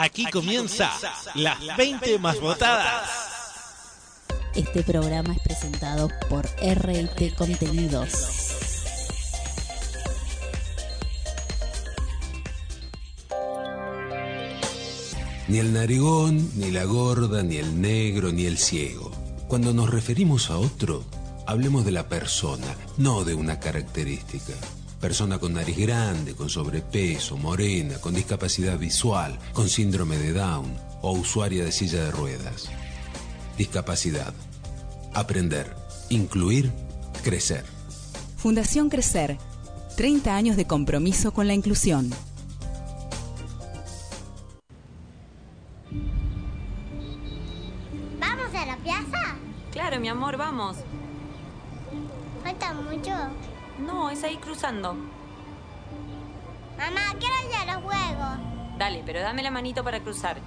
Aquí comienza las 20 más votadas. Este programa es presentado por RT Contenidos. Ni el narigón, ni la gorda, ni el negro, ni el ciego. Cuando nos referimos a otro, hablemos de la persona, no de una característica. Persona con nariz grande, con sobrepeso, morena, con discapacidad visual, con síndrome de Down o usuaria de silla de ruedas. Discapacidad. Aprender. Incluir. Crecer. Fundación Crecer. 30 años de compromiso con la inclusión. ¿Vamos a la plaza? Claro, mi amor, vamos. ¿Falta mucho? No, es ahí cruzando. Mamá, quiero ir a los juegos. Dale, pero dame la manito para cruzar.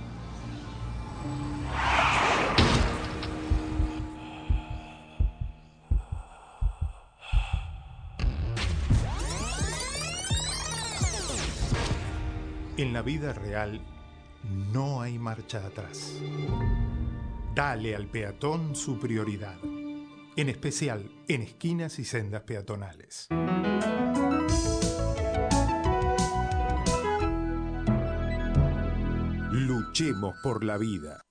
En la vida real no hay marcha atrás. Dale al peatón su prioridad, en especial en esquinas y sendas peatonales. Luchemos por la vida.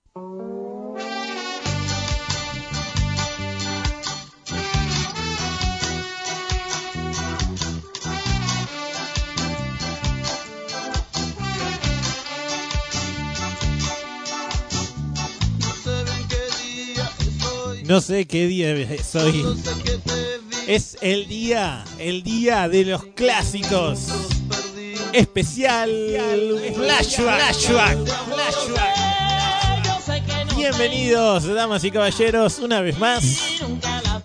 No sé qué día es hoy. Es el día, el día de los clásicos. Especial flashback, flashback, flashback. Bienvenidos, damas y caballeros, una vez más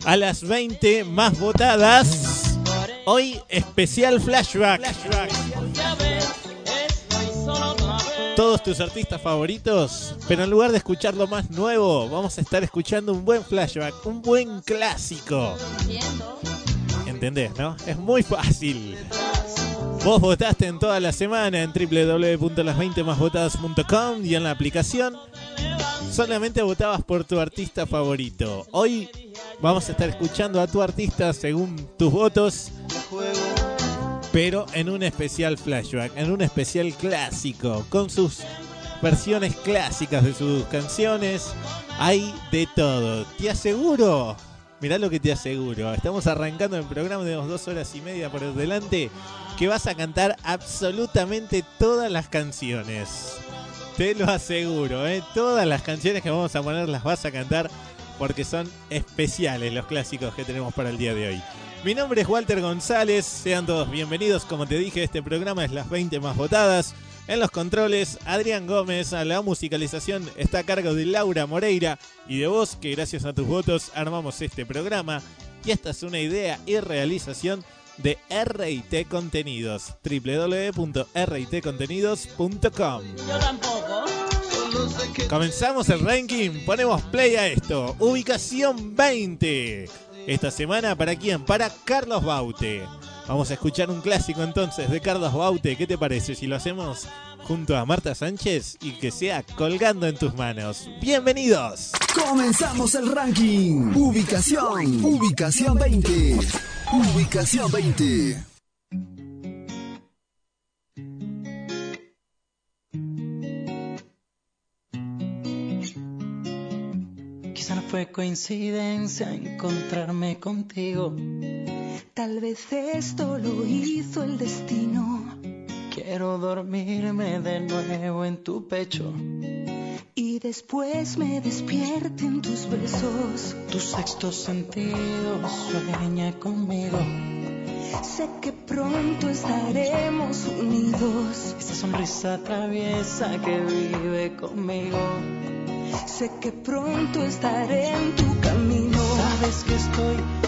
a las 20 más votadas. Hoy especial flashback. Todos tus artistas favoritos, pero en lugar de escuchar lo más nuevo, vamos a estar escuchando un buen flashback, un buen clásico. ¿Entendés, no? Es muy fácil. Vos votaste en toda la semana en www.las20másvotadas.com y en la aplicación. Solamente votabas por tu artista favorito. Hoy vamos a estar escuchando a tu artista según tus votos, pero en un especial flashback, en un especial clásico, con sus versiones clásicas de sus canciones. Hay de todo. Te aseguro, mirá lo que te aseguro. Estamos arrancando el programa, tenemos dos horas y media por delante, que vas a cantar absolutamente todas las canciones. Te lo aseguro, ¿eh? todas las canciones que vamos a poner las vas a cantar porque son especiales los clásicos que tenemos para el día de hoy. Mi nombre es Walter González, sean todos bienvenidos, como te dije, este programa es las 20 más votadas. En los controles, Adrián Gómez, a la musicalización está a cargo de Laura Moreira y de vos, que gracias a tus votos armamos este programa. Y esta es una idea y realización de RIT Contenidos, www.ritcontenidos.com. Yo tampoco. Comenzamos el ranking, ponemos play a esto. Ubicación 20. Esta semana, ¿para quién? Para Carlos Baute. Vamos a escuchar un clásico entonces de Carlos Baute. ¿Qué te parece si lo hacemos junto a Marta Sánchez y que sea colgando en tus manos? Bienvenidos. Comenzamos el ranking. Ubicación. Ubicación 20. Ubicación 20. Fue coincidencia encontrarme contigo. Tal vez esto lo hizo el destino. Quiero dormirme de nuevo en tu pecho. Y después me despierten tus besos. Tu sexto sentido sueña conmigo. Sé que pronto estaremos unidos. Esa sonrisa traviesa que vive conmigo. Sé que pronto estaré en tu camino. Sabes que estoy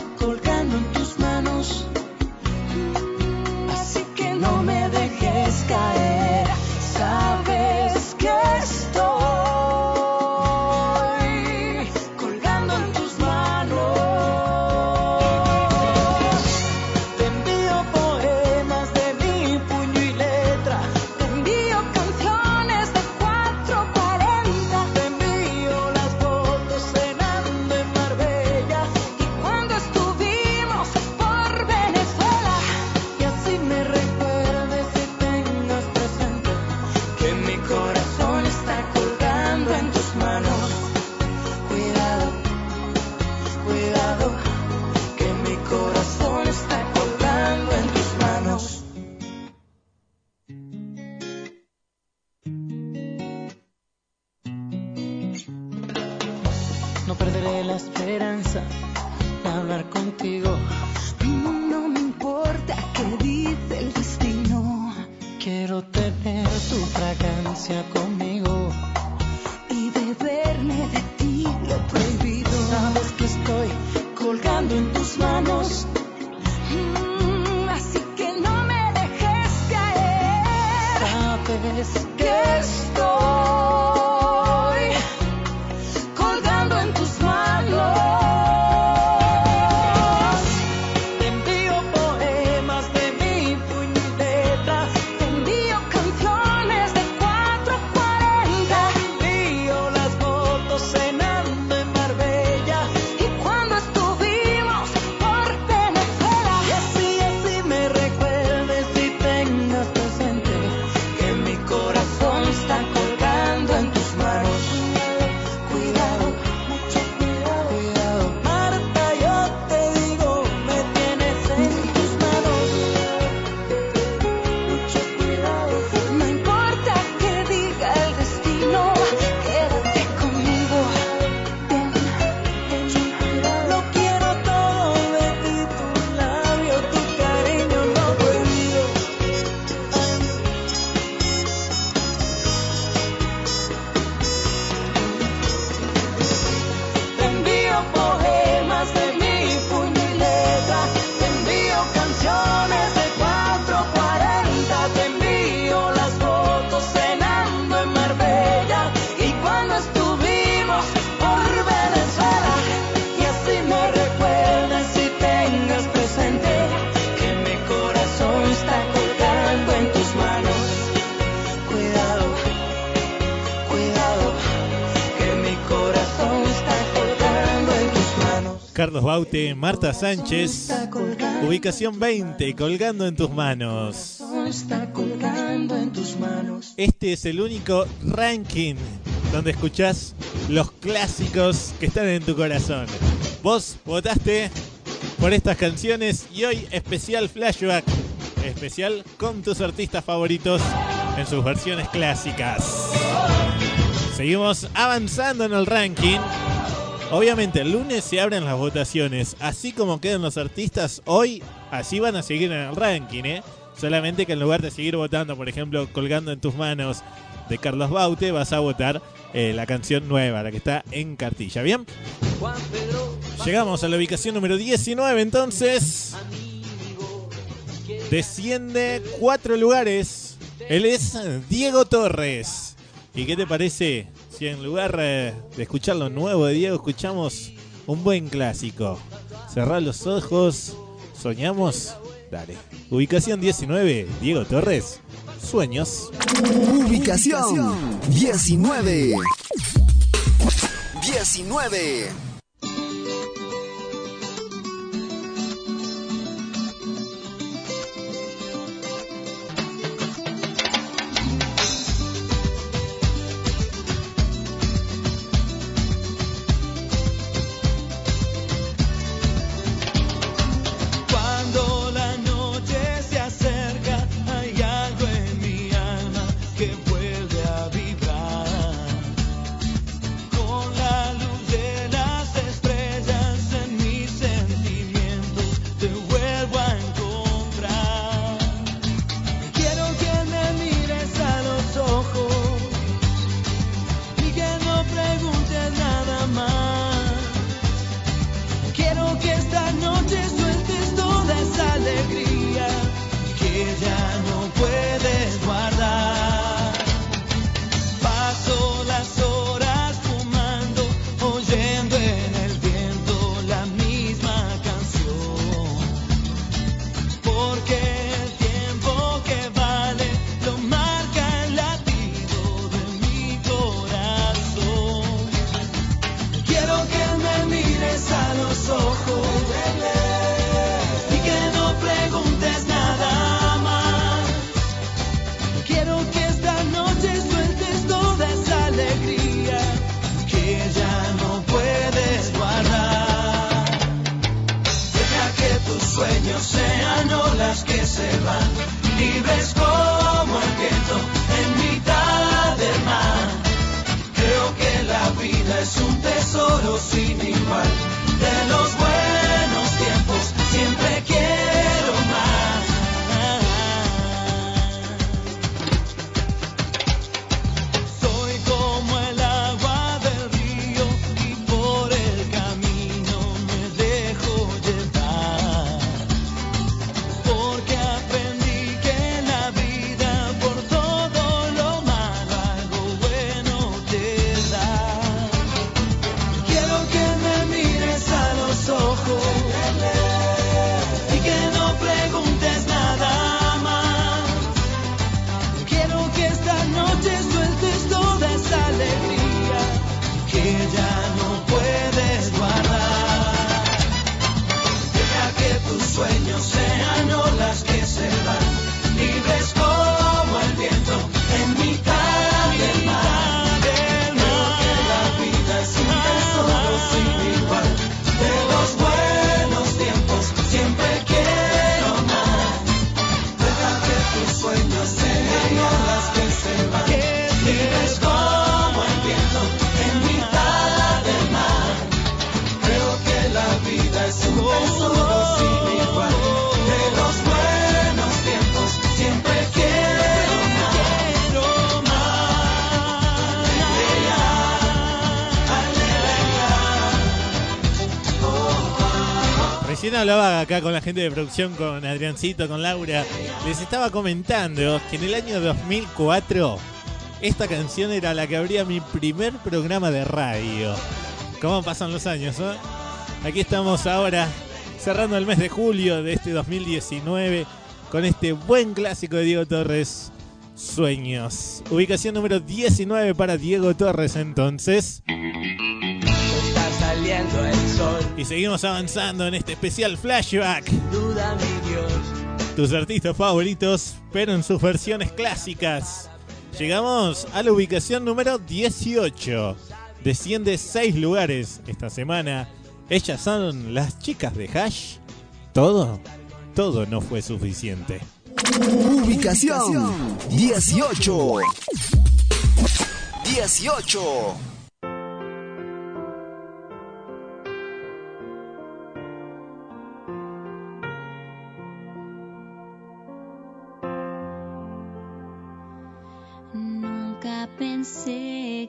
Carlos Baute, Marta Sánchez, ubicación 20, colgando en tus manos. está colgando en tus manos. Este es el único ranking donde escuchás los clásicos que están en tu corazón. Vos votaste por estas canciones y hoy especial flashback, especial con tus artistas favoritos en sus versiones clásicas. Seguimos avanzando en el ranking. Obviamente el lunes se abren las votaciones, así como quedan los artistas hoy, así van a seguir en el ranking, ¿eh? Solamente que en lugar de seguir votando, por ejemplo, colgando en tus manos de Carlos Baute, vas a votar eh, la canción nueva, la que está en cartilla, ¿bien? Llegamos a la ubicación número 19 entonces. Desciende cuatro lugares. Él es Diego Torres. ¿Y qué te parece si en lugar eh, de escuchar lo nuevo de Diego escuchamos un buen clásico? Cerrar los ojos, soñamos. Dale. Ubicación 19, Diego Torres. Sueños. Ubicación 19. 19. Acá con la gente de producción, con Adriancito, con Laura. Les estaba comentando que en el año 2004 esta canción era la que abría mi primer programa de radio. ¿Cómo pasan los años? eh? Aquí estamos ahora cerrando el mes de julio de este 2019 con este buen clásico de Diego Torres, Sueños. Ubicación número 19 para Diego Torres entonces. Y seguimos avanzando en este especial flashback. Tus artistas favoritos, pero en sus versiones clásicas. Llegamos a la ubicación número 18. Desciende 6 lugares esta semana. Ellas son las chicas de Hash. Todo, todo no fue suficiente. Ubicación 18. 18.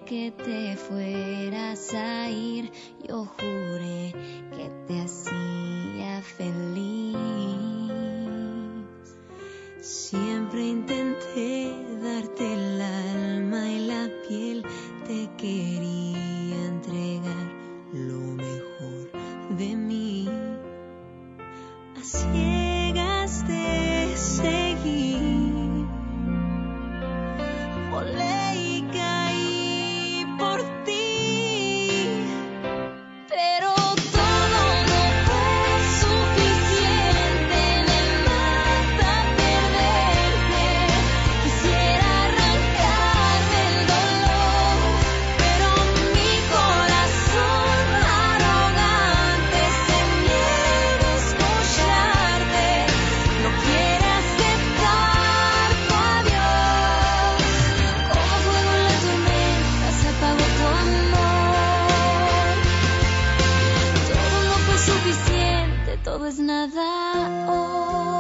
Que te fueras a ir, yo juré que te hacía feliz. Siempre intenté darte el alma y la piel, te quería entregar lo mejor de mí. A suficiente, todo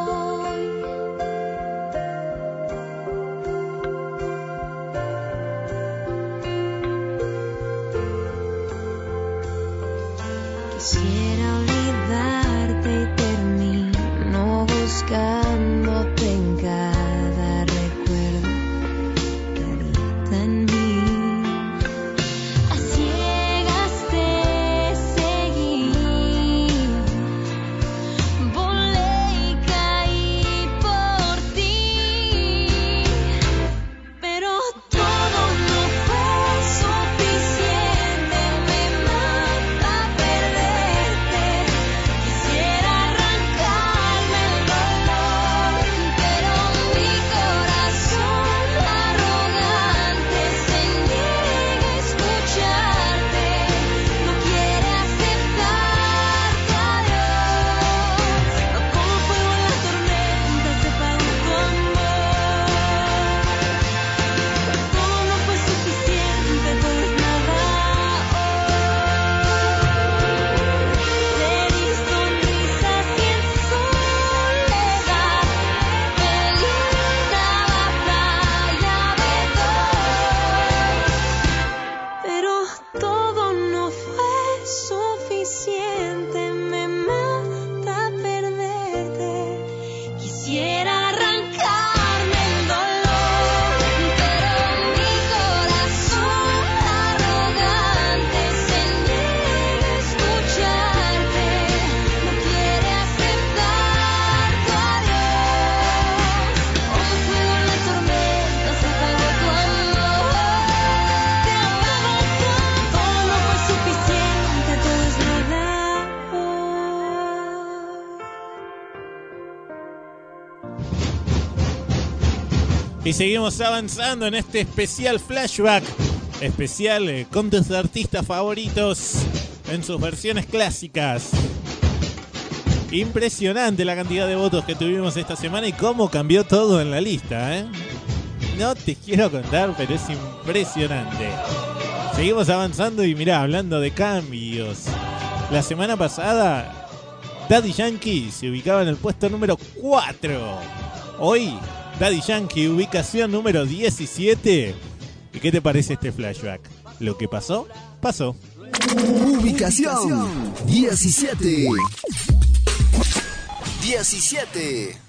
seguimos avanzando en este especial flashback. Especial eh, con tus artistas favoritos en sus versiones clásicas. Impresionante la cantidad de votos que tuvimos esta semana y cómo cambió todo en la lista, ¿eh? No te quiero contar, pero es impresionante. Seguimos avanzando y mirá, hablando de cambios. La semana pasada, Daddy Yankee se ubicaba en el puesto número 4. Hoy, Daddy Yankee, ubicación número 17. ¿Y qué te parece este flashback? Lo que pasó, pasó. Ubicación 17. 17.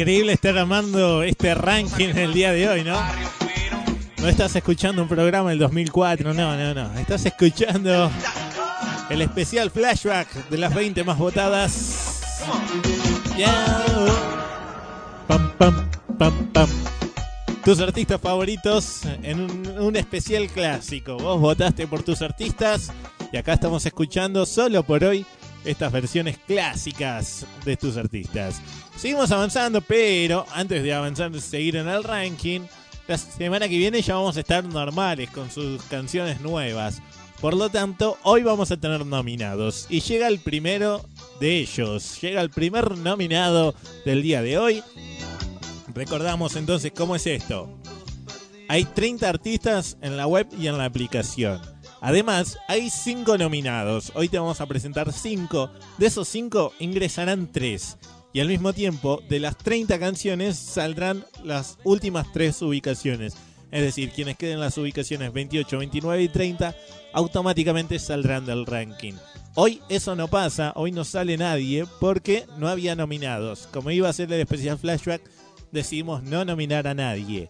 Increíble estar armando este ranking el día de hoy, ¿no? No estás escuchando un programa del 2004, no, no, no. Estás escuchando el especial flashback de las 20 más votadas. Ya. Pam, pam, pam, pam. Tus artistas favoritos en un, un especial clásico. Vos votaste por tus artistas y acá estamos escuchando solo por hoy estas versiones clásicas de tus artistas. Seguimos avanzando, pero antes de avanzar seguir en el ranking, la semana que viene ya vamos a estar normales con sus canciones nuevas. Por lo tanto, hoy vamos a tener nominados. Y llega el primero de ellos. Llega el primer nominado del día de hoy. Recordamos entonces cómo es esto. Hay 30 artistas en la web y en la aplicación. Además, hay 5 nominados. Hoy te vamos a presentar 5. De esos 5 ingresarán 3. Y al mismo tiempo, de las 30 canciones saldrán las últimas 3 ubicaciones. Es decir, quienes queden en las ubicaciones 28, 29 y 30 automáticamente saldrán del ranking. Hoy eso no pasa, hoy no sale nadie porque no había nominados. Como iba a ser el especial flashback, decidimos no nominar a nadie.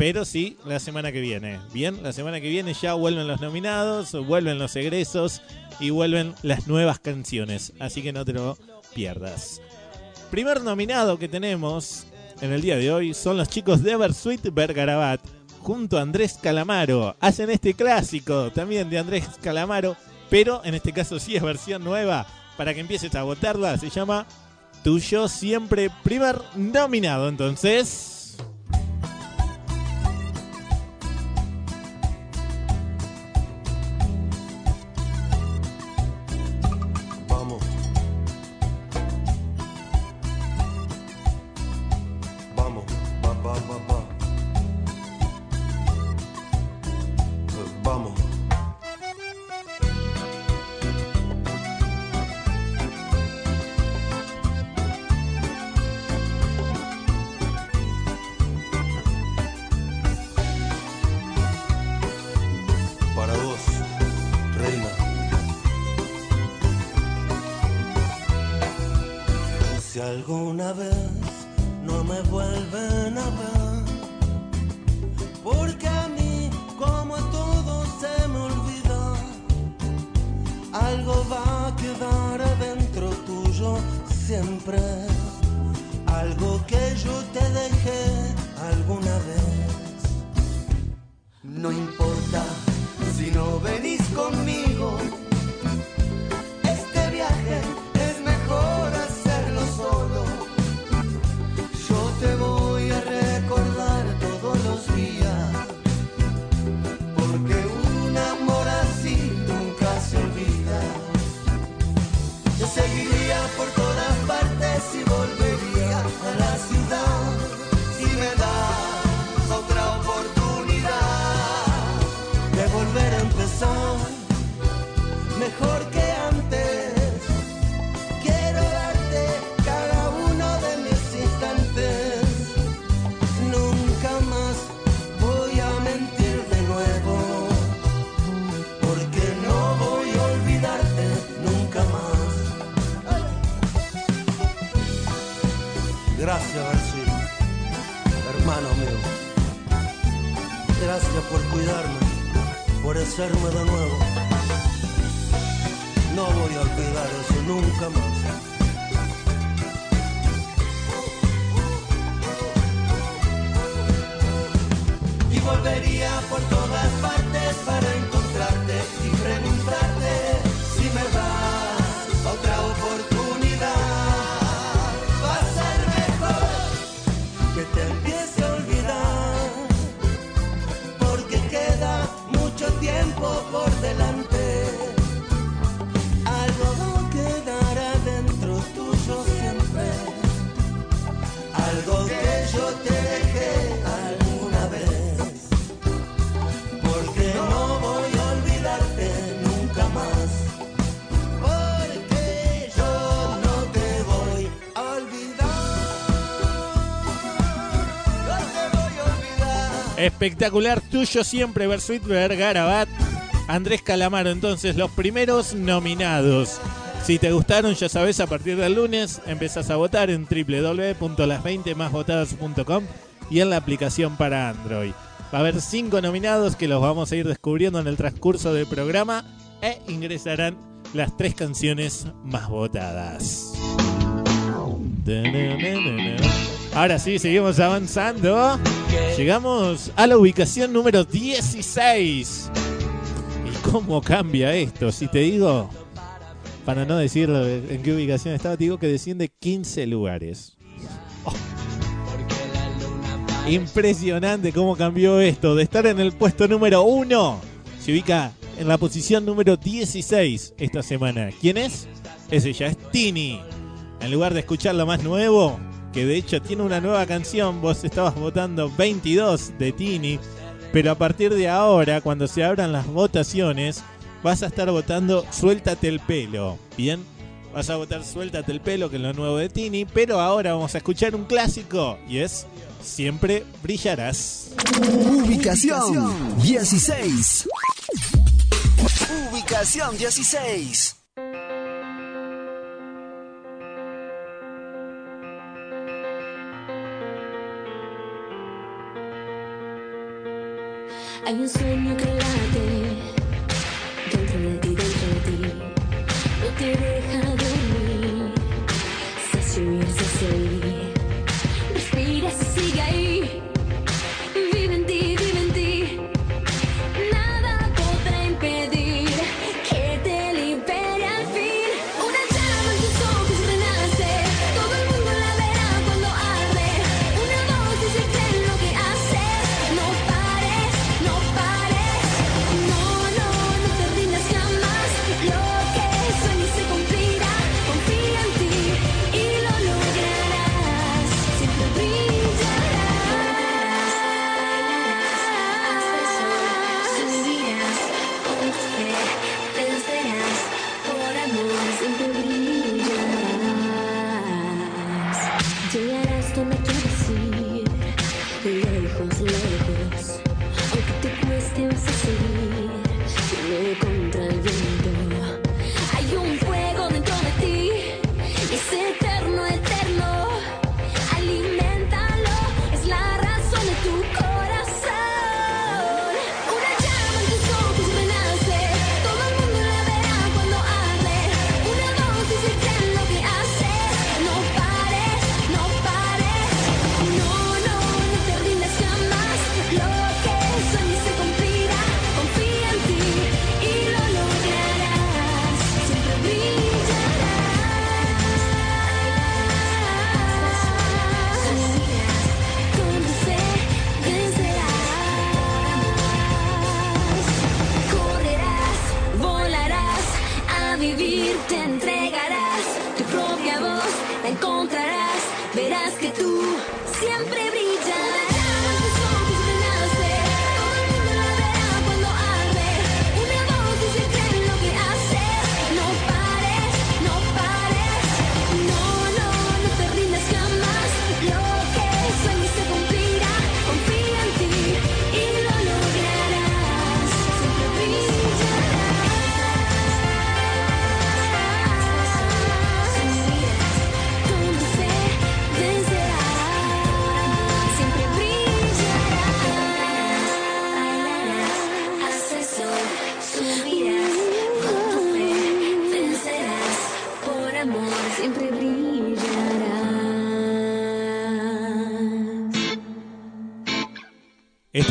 Pero sí, la semana que viene. Bien, la semana que viene ya vuelven los nominados, vuelven los egresos y vuelven las nuevas canciones. Así que no te lo pierdas. Primer nominado que tenemos en el día de hoy son los chicos de Eversweet Bergarabat. Junto a Andrés Calamaro. Hacen este clásico también de Andrés Calamaro. Pero en este caso sí es versión nueva. Para que empieces a votarla. Se llama Tuyo Siempre. Primer nominado entonces. Espectacular tuyo siempre, Versuit Garabat. Andrés Calamaro, entonces, los primeros nominados. Si te gustaron, ya sabes, a partir del lunes empezás a votar en www.las20másvotadas.com y en la aplicación para Android. Va a haber cinco nominados que los vamos a ir descubriendo en el transcurso del programa e ingresarán las tres canciones más votadas. Ahora sí, seguimos avanzando. Llegamos a la ubicación número 16. ¿Y cómo cambia esto? Si te digo, para no decir en qué ubicación estaba, te digo que desciende 15 lugares. Oh. Impresionante cómo cambió esto. De estar en el puesto número 1, se ubica en la posición número 16 esta semana. ¿Quién es? Es ella, es Tini. En lugar de escuchar lo más nuevo, que de hecho tiene una nueva canción, vos estabas votando 22 de Tini, pero a partir de ahora, cuando se abran las votaciones, vas a estar votando Suéltate el pelo. Bien, vas a votar Suéltate el pelo, que es lo nuevo de Tini, pero ahora vamos a escuchar un clásico y es Siempre brillarás. Ubicación 16. Ubicación 16. Hay un sueño que late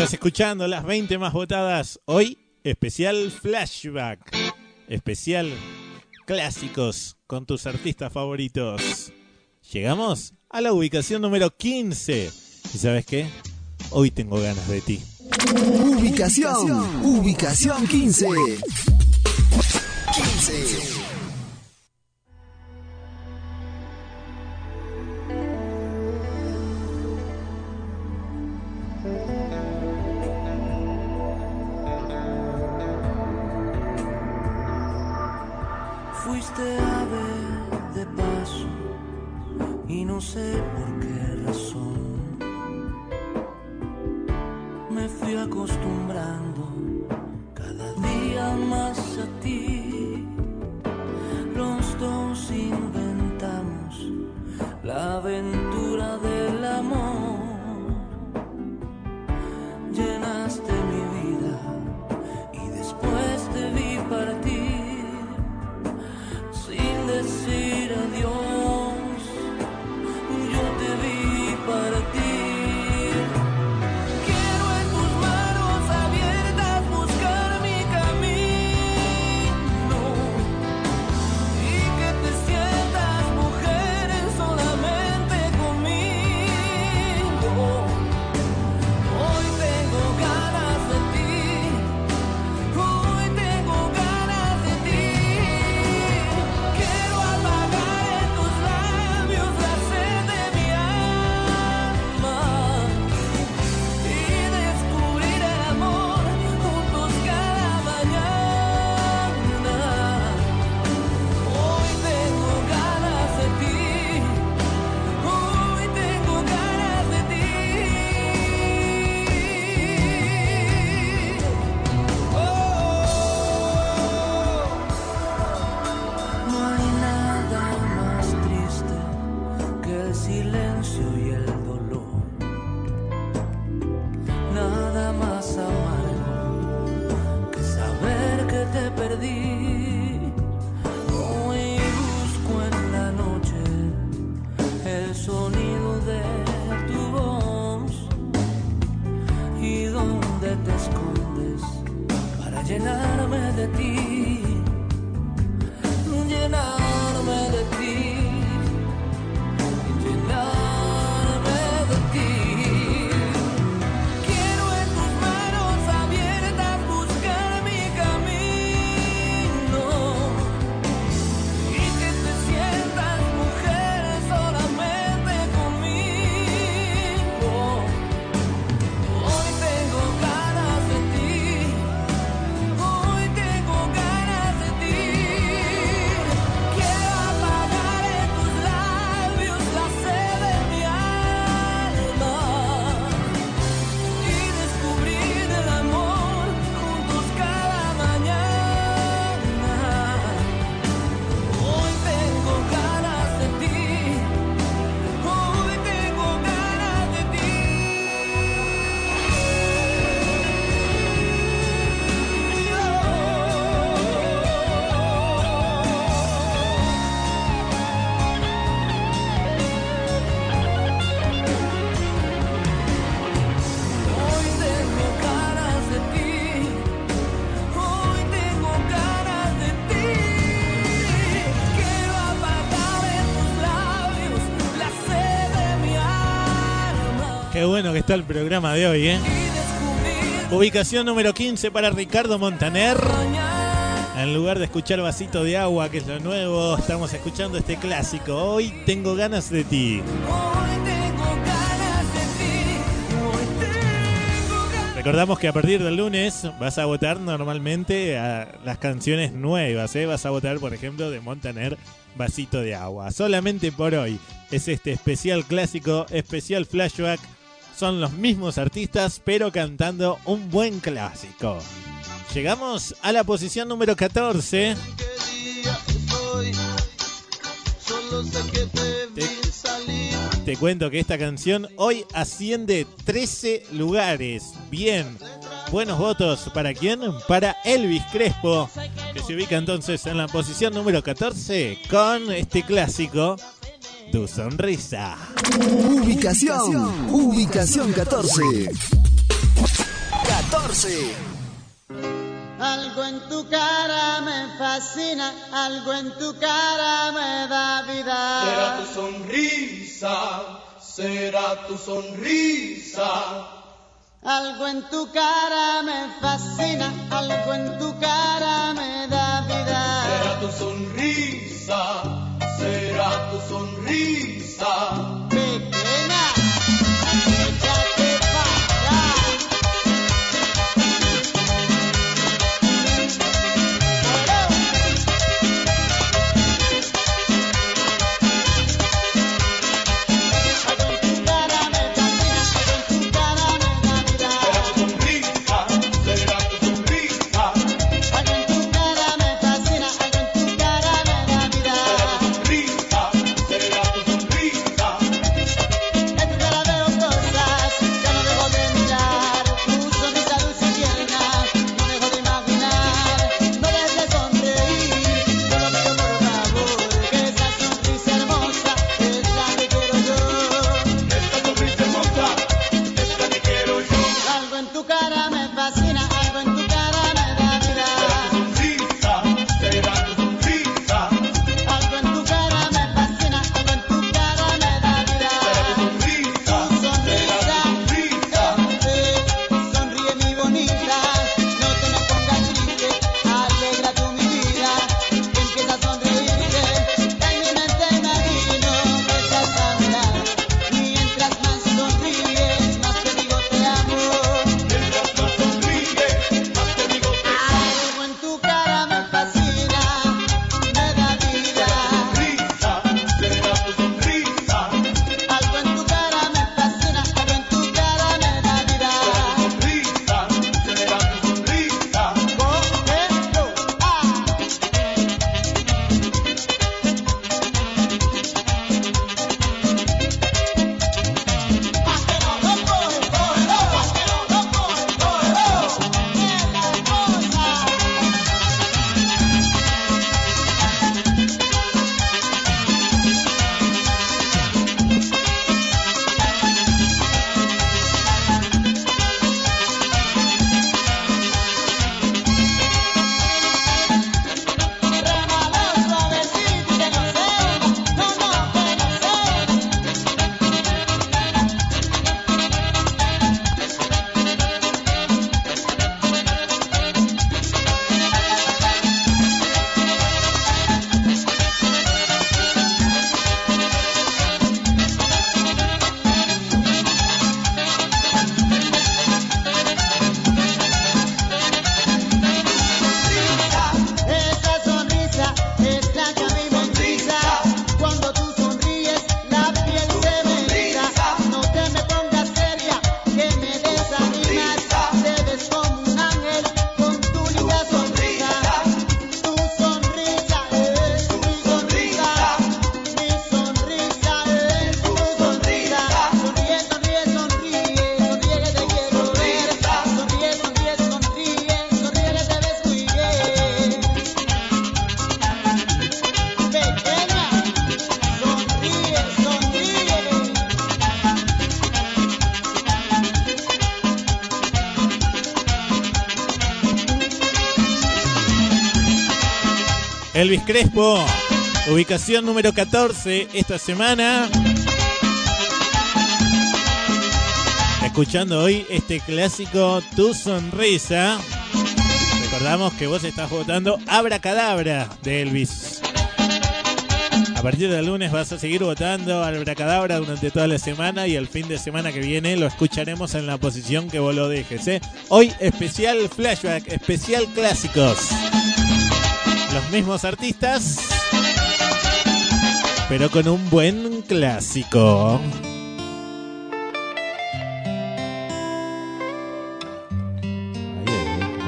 Estás escuchando las 20 más votadas hoy, especial flashback, especial clásicos con tus artistas favoritos. Llegamos a la ubicación número 15. ¿Y sabes qué? Hoy tengo ganas de ti. Ubicación, ubicación 15. 15. el programa de hoy, ¿eh? Ubicación número 15 para Ricardo Montaner. En lugar de escuchar Vasito de Agua, que es lo nuevo, estamos escuchando este clásico. Hoy tengo ganas de ti. Recordamos que a partir del lunes vas a votar normalmente a las canciones nuevas. ¿eh? Vas a votar, por ejemplo, de Montaner, Vasito de Agua. Solamente por hoy es este especial clásico, especial flashback son los mismos artistas, pero cantando un buen clásico. Llegamos a la posición número 14. Te, cuento que esta canción hoy asciende 13 lugares. Bien. Buenos votos. ¿Para quién? Para Elvis Crespo, que se ubica entonces en la posición número 14 con este clásico, Tu Sonrisa. Ubicación, ubicación 14. 14. Algo en tu cara me fascina, algo en tu cara me da vida. Será tu sonrisa, será tu sonrisa. Algo en tu cara me fascina, algo en tu cara me da vida. Será tu sonrisa, sonrisa. Crespo, ubicación número 14 esta semana. Escuchando hoy este clásico Tu Sonrisa. Recordamos que vos estás votando Abracadabra de Elvis. A partir del lunes vas a seguir votando al Bracadabra durante toda la semana y el fin de semana que viene lo escucharemos en la posición que vos lo dejes. ¿eh? Hoy especial flashback, especial clásicos. Los mismos artistas, pero con un buen clásico.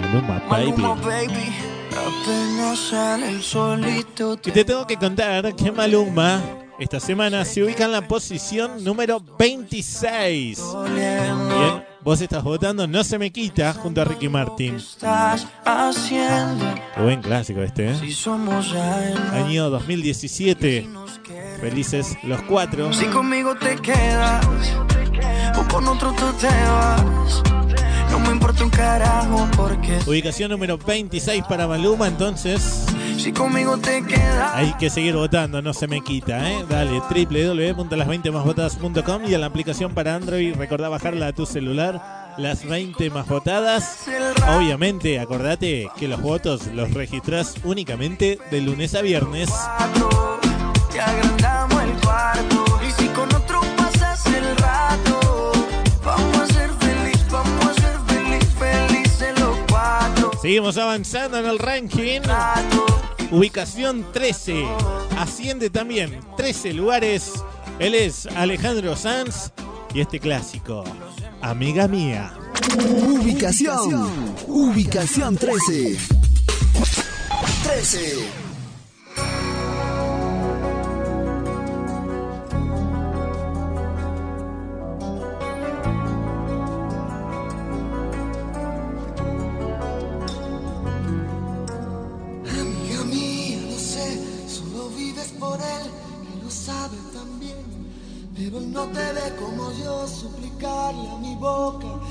Maluma, baby. baby, apenas sale el solito. Y te tengo que contar que Maluma esta semana se ubica en la posición número 26. Bien, vos estás votando No se me quita junto a Ricky Martin. Qué buen clásico este, ¿eh? Año 2017. Felices los cuatro. Si conmigo te quedas o con otro tú te vas, no me importa un carajo porque Ubicación número 26 para Maluma, entonces si conmigo te quedas, hay que seguir votando, no se me quita, ¿eh? Dale, www.las20másvotadas.com y en la aplicación para Android, recordá bajarla a tu celular, las 20 más votadas. Obviamente, acordate que los votos los registrás únicamente de lunes a viernes. Seguimos avanzando en el ranking. Ubicación 13. Asciende también 13 lugares. Él es Alejandro Sanz y este clásico, Amiga Mía. Ubicación. Ubicación 13. 13.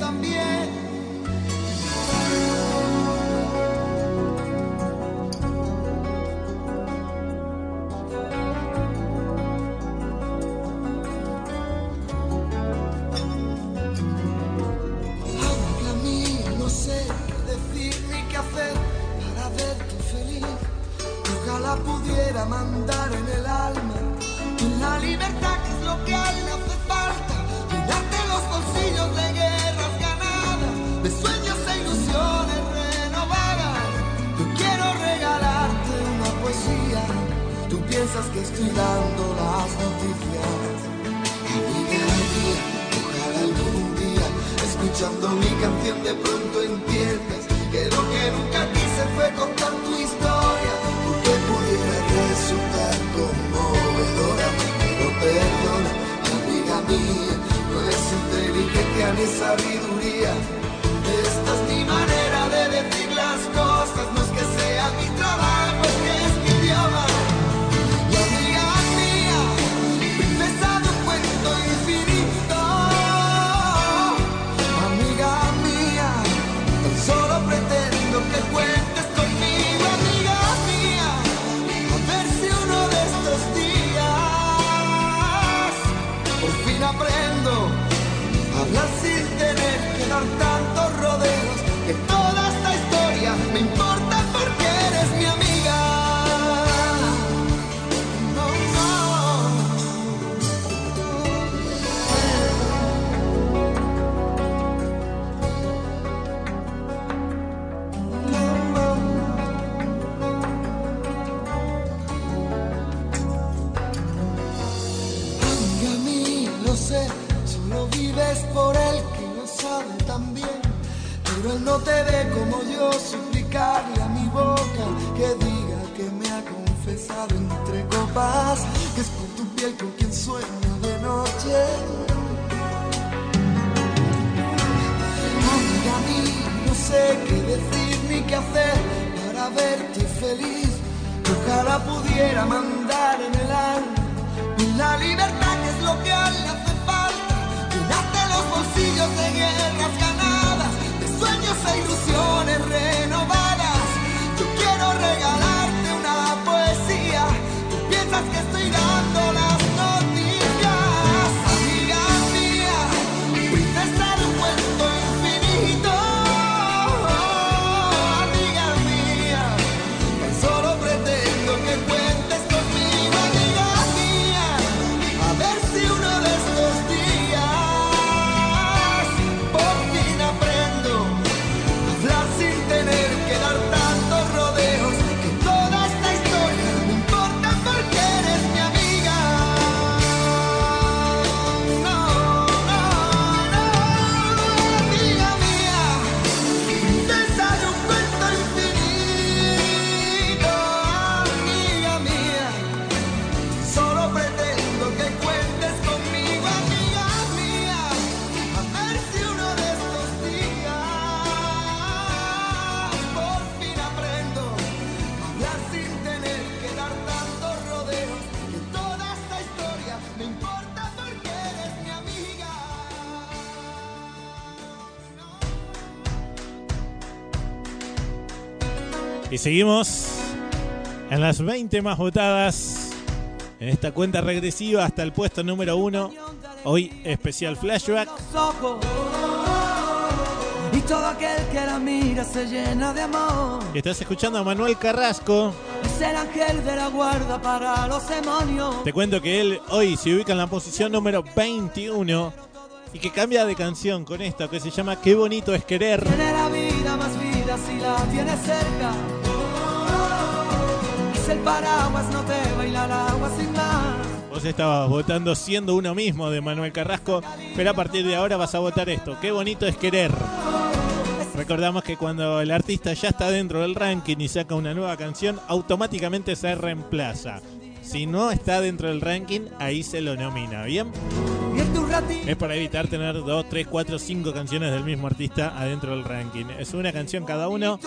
También. No sé qué decir ni qué hacer para verte feliz. Ojalá pudiera mandar en el alma la libertad que es lo que a piensas que estoy dando las noticias. Amiga mía, ojalá algún día, escuchando mi canción de pronto entiendas que lo que nunca quise fue contar tu historia, porque pudiera resultar conmovedora, pero perdona, amiga mía, no es inteligencia ni sabiduría, esta es mi manera de decir las cosas, no es que sea mi trabajo, como yo suplicarle a mi boca que diga que me ha confesado entre copas, que es por tu piel con quien sueña de noche. Amiga mía, no sé qué decir ni qué hacer para verte feliz. ojalá pudiera mandar en el alma. La libertad que es lo que a le hace falta. Llenarte los bolsillos de guerras ganadas, sueños e ilusiones renovadas. Yo quiero regalarte seguimos en las 20 más votadas en esta cuenta regresiva hasta el puesto número uno. Hoy especial flashback. y todo aquel que la mira se llena de amor. Estás escuchando a Manuel Carrasco. Es el ángel de la guarda para los demonios. Te cuento que él hoy se ubica en la posición número 21 y que cambia de canción con esto que se llama Qué bonito es querer. Tiene la vida más vida si la tienes cerca. El paraguas, no te baila el agua sin más. Vos estabas votando siendo uno mismo de Manuel Carrasco, pero a partir de ahora vas a votar esto. Qué bonito es querer. Recordamos que cuando el artista ya está dentro del ranking y saca una nueva canción, automáticamente se reemplaza. Si no está dentro del ranking, ahí se lo nomina, ¿bien? Es para evitar tener 2, 3, 4, 5 canciones del mismo artista adentro del ranking. Es una canción cada uno.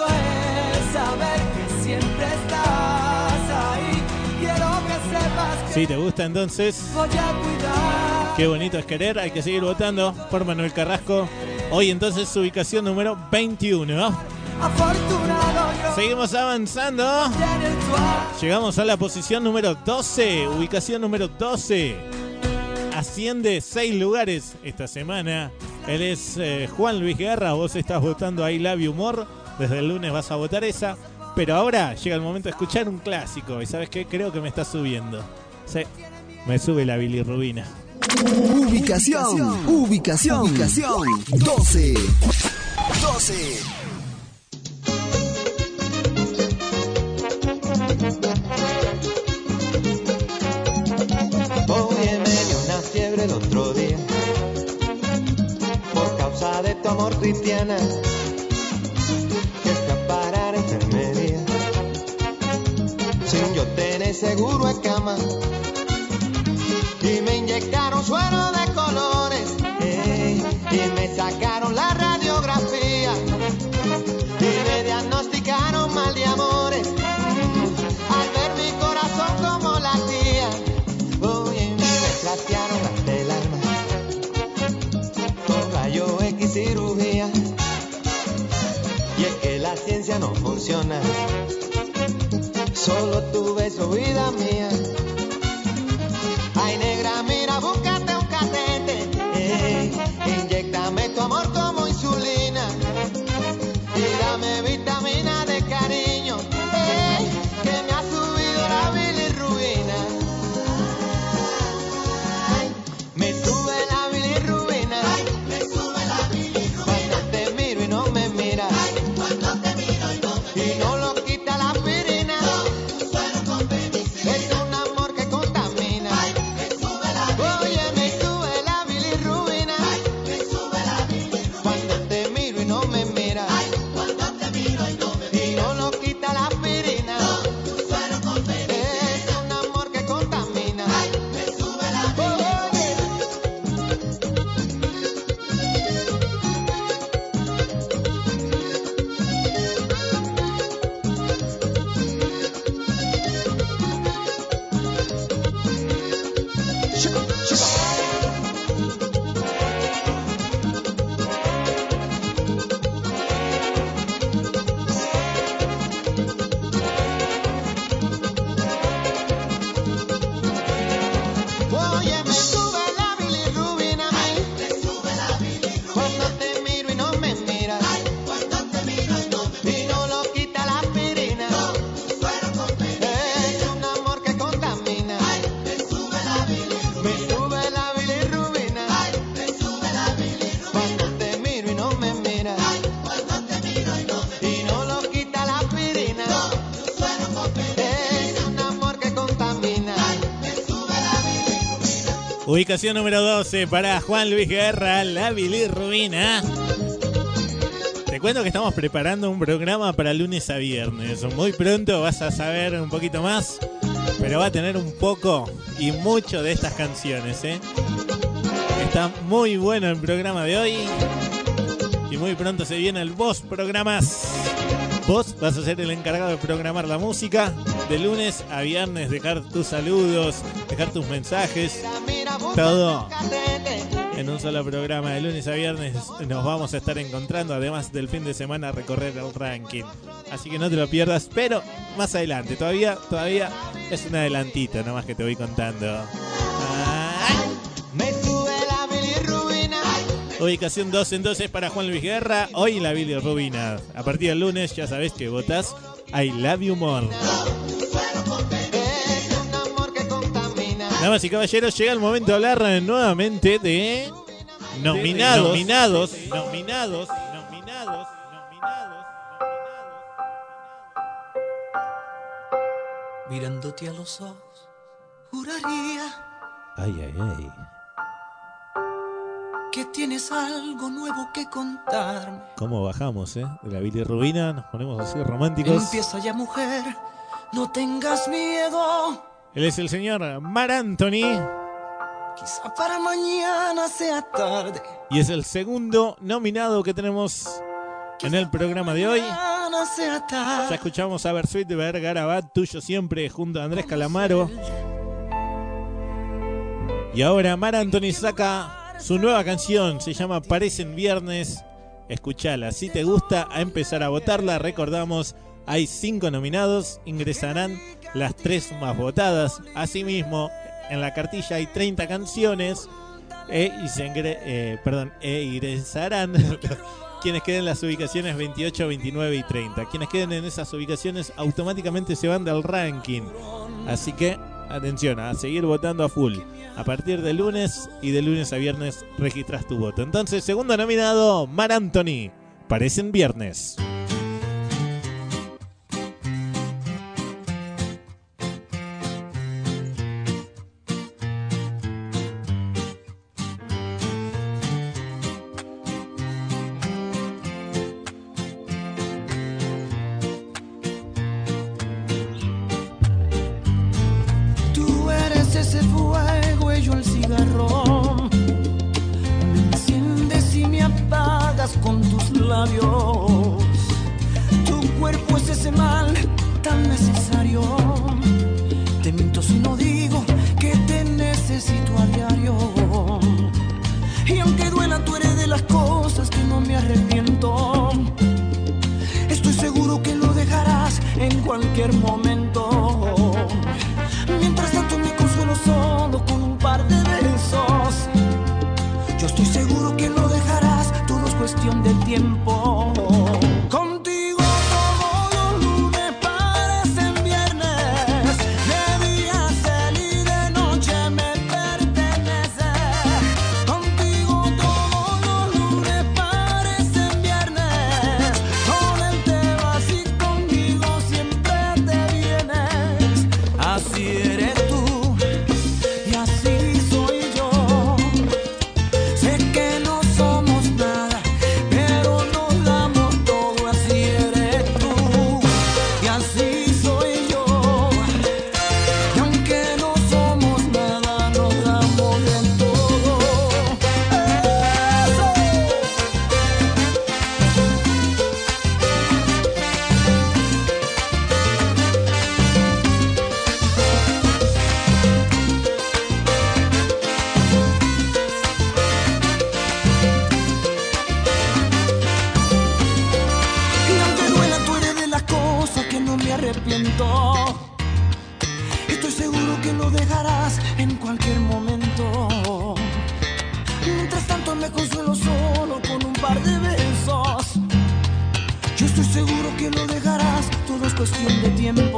Si te gusta entonces, qué bonito es querer. Hay que seguir votando por Manuel Carrasco. Hoy entonces su ubicación número 21. Afortunado yo. Seguimos avanzando. Llegamos a la posición número 12. Ubicación número 12. Asciende 6 lugares esta semana. Él es eh, Juan Luis Guerra. Vos estás votando ahí You More. Desde el lunes vas a votar esa. Pero ahora llega el momento de escuchar un clásico. ¿Y sabes qué? Creo que me está subiendo. Sí, me sube la bilirrubina. Ubicación, ubicación, ubicación 12. 12. Tu amor cristiana que fue a enfermería. Sin yo tener seguro de cama. Y me inyectaron suero de colores. Y me sacaron beso, vida mía. Ubicación número 12 para Juan Luis Guerra, la bilirrubina. Te cuento que estamos preparando un programa para lunes a viernes. Muy pronto vas a saber un poquito más, pero va a tener un poco y mucho de estas canciones. ¿eh? Está muy bueno el programa de hoy. Y muy pronto se viene el Vos Programas. Vos vas a ser el encargado de programar la música de lunes a viernes, dejar tus saludos, dejar tus mensajes, todo en un solo programa de lunes a viernes nos vamos a estar encontrando, además del fin de semana recorrer el ranking. Así que no te lo pierdas, pero más adelante, todavía, todavía es un adelantito, nomás que te voy contando. Ubicación 2 entonces para Juan Luis Guerra, hoy la bilirrubina. A partir del lunes ya sabes que votas I Love You More. Damas y caballeros, llega el momento de hablar nuevamente de nominados, nominados, nominados, nominados, nominados. Mirándote a los ojos, juraría Ay, ay, ay. que tienes algo nuevo que contarme. ¿Cómo bajamos, eh? De la bilirrubina, nos ponemos así románticos. Empieza ya, mujer, no tengas miedo. Él es el señor Mar Anthony Quizá para mañana sea tarde. y es el segundo nominado que tenemos en el programa de hoy. Ya escuchamos a Bersuit de Vergarabat, tuyo siempre, junto a Andrés Calamaro. Y ahora Mar Anthony saca su nueva canción, se llama Parecen Viernes. Escuchala, si te gusta, a empezar a votarla. Recordamos, hay cinco nominados, ingresarán las tres más votadas. Asimismo, en la cartilla hay 30 canciones e, y se eh, perdón, e ingresarán quienes queden en las ubicaciones 28, 29 y 30. Quienes queden en esas ubicaciones automáticamente se van del ranking. Así que, atención, a seguir votando a full. A partir de lunes y de lunes a viernes registras tu voto. Entonces, segundo nominado, Mar Anthony. Parecen viernes. Siempre te vienes.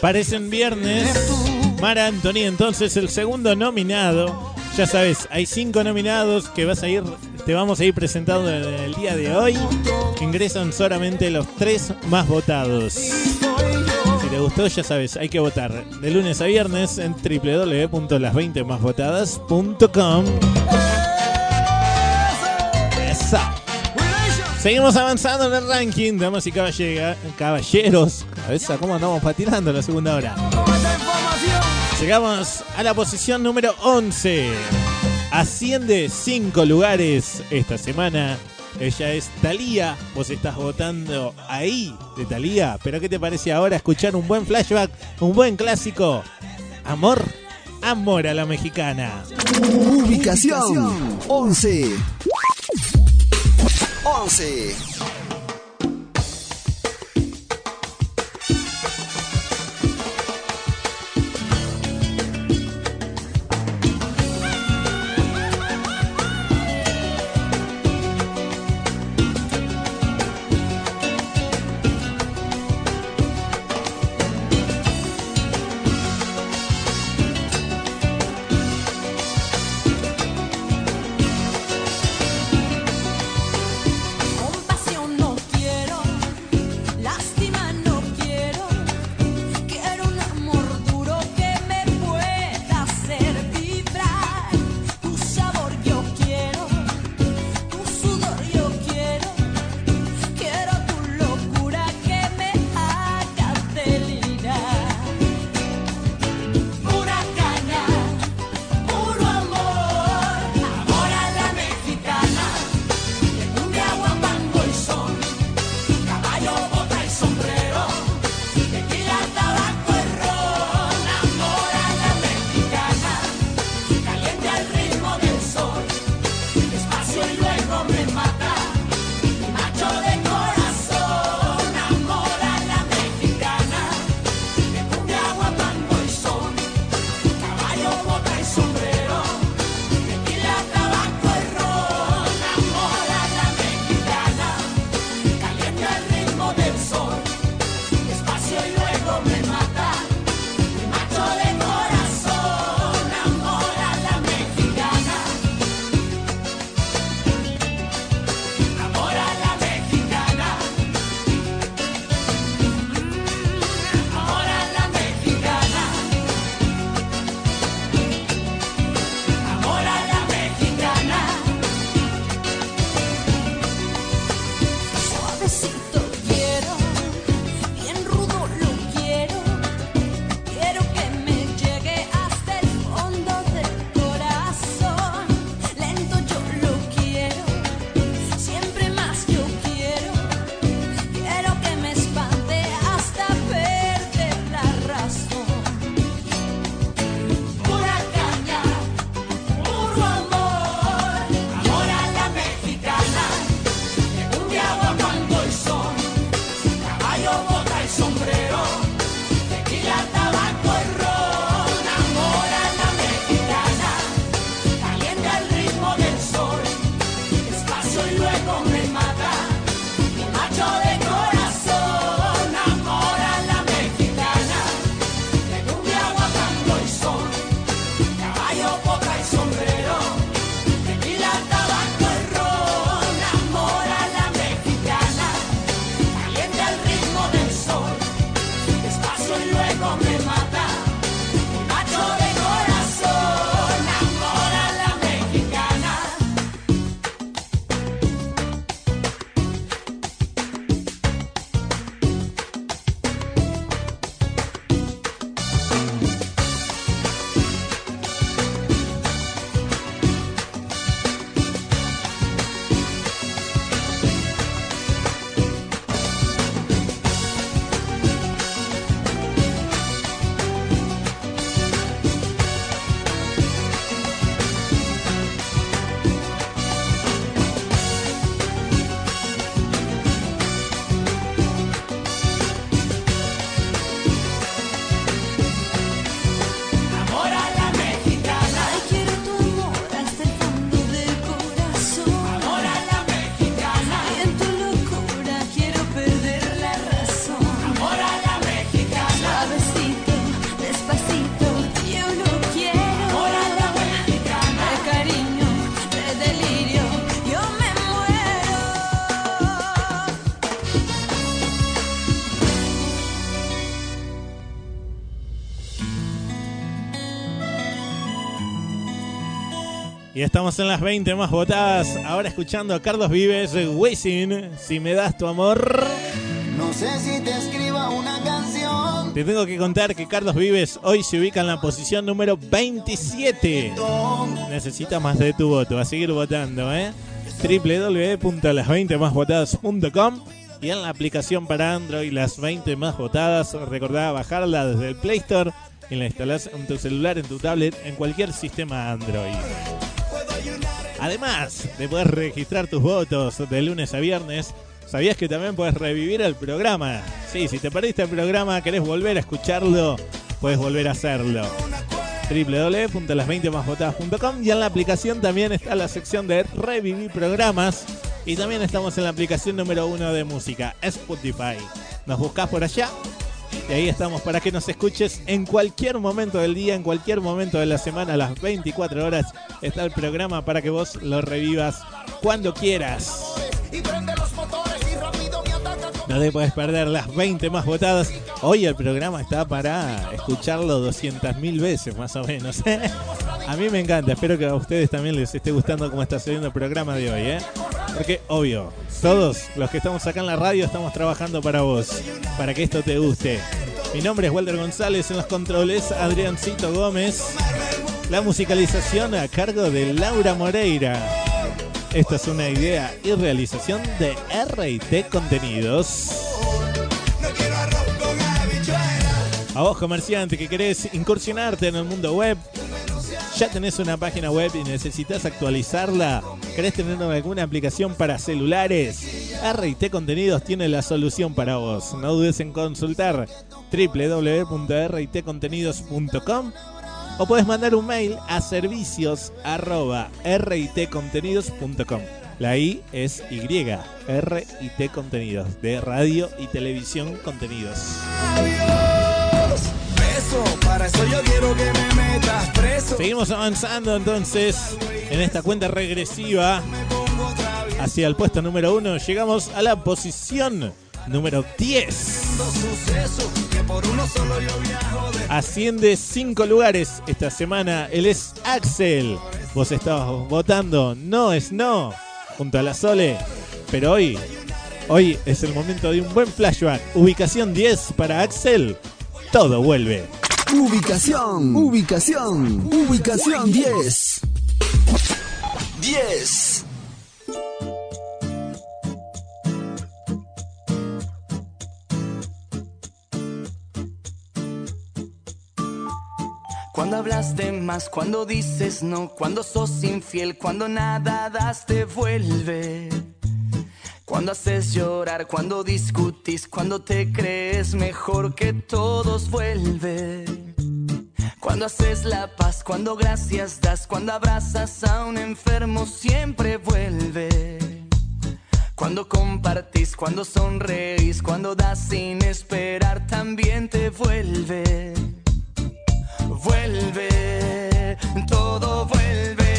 Parecen viernes. Mara Anthony, entonces el segundo nominado. Ya sabes, hay cinco nominados que vas a ir, te vamos a ir presentando en el día de hoy. Ingresan solamente los tres más votados. Si te gustó, ya sabes, hay que votar de lunes a viernes en www.las20másvotadas.com. Esa. Seguimos avanzando en el ranking, damas y caballeros. Cabeza, ¿cómo andamos patinando la segunda hora? Llegamos a la posición número 11. Asciende 5 lugares esta semana. Ella es Thalía. Vos estás votando ahí de Thalía. Pero ¿qué te parece ahora escuchar un buen flashback? Un buen clásico. Amor. Amor a la mexicana. Ubicación 11. 11. Y estamos en las 20 más votadas. Ahora escuchando a Carlos Vives, Wisin, si me das tu amor. No sé si te escriba una canción. Te tengo que contar que Carlos Vives hoy se ubica en la posición número 27. Necesita más de tu voto, a seguir votando, ¿eh? www.las20másvotadas.com y en la aplicación para Android Las 20 más votadas, recordá bajarla desde el Play Store y la instalás en tu celular, en tu tablet, en cualquier sistema Android. Además de poder registrar tus votos de lunes a viernes, ¿sabías que también puedes revivir el programa? Sí, si te perdiste el programa, querés volver a escucharlo, puedes volver a hacerlo www.las20másvotadas.com y en la aplicación también está la sección de revivir programas y también estamos en la aplicación número uno de música, Spotify. Nos buscás por allá y ahí estamos para que nos escuches en cualquier momento del día, en cualquier momento de la semana, a las 24 horas está el programa para que vos lo revivas cuando quieras. No te puedes perder las 20 más votadas. Hoy el programa está para escucharlo 200.000 veces más o menos. A mí me encanta, espero que a ustedes también les esté gustando cómo está saliendo el programa de hoy, ¿eh? Porque obvio, todos los que estamos acá en la radio estamos trabajando para vos, para que esto te guste. Mi nombre es Walter González, en los controles Adriancito Gómez, la musicalización a cargo de Laura Moreira. Esta es una idea y realización de RT Contenidos. A vos, comerciante, que querés incursionarte en el mundo web, ya tenés una página web y necesitas actualizarla, querés tener alguna aplicación para celulares, RT Contenidos tiene la solución para vos. No dudes en consultar www.rtcontenidos.com o puedes mandar un mail a servicios arroba ritcontenidos.com. La I es Y, RIT Contenidos, de radio y televisión contenidos. Preso, para eso yo quiero que me metas preso. Seguimos avanzando entonces en esta cuenta regresiva hacia el puesto número uno. Llegamos a la posición número 10. Suceso, que por uno solo yo viajo de Asciende cinco lugares esta semana. Él es Axel. Vos estabas votando No es No junto a la Sole. Pero hoy, hoy es el momento de un buen flashback. Ubicación 10 para Axel. Todo vuelve. Ubicación, ubicación, ubicación 10. 10. Cuando hablas de más, cuando dices no, cuando sos infiel, cuando nada das te vuelve. Cuando haces llorar, cuando discutís, cuando te crees mejor que todos vuelve. Cuando haces la paz, cuando gracias das, cuando abrazas a un enfermo siempre vuelve. Cuando compartís, cuando sonreís, cuando das sin esperar también te vuelve vuelve, todo vuelve.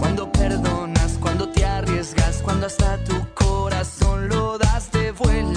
Cuando perdonas, cuando te arriesgas, cuando hasta tu corazón lo das, devuelve. Todo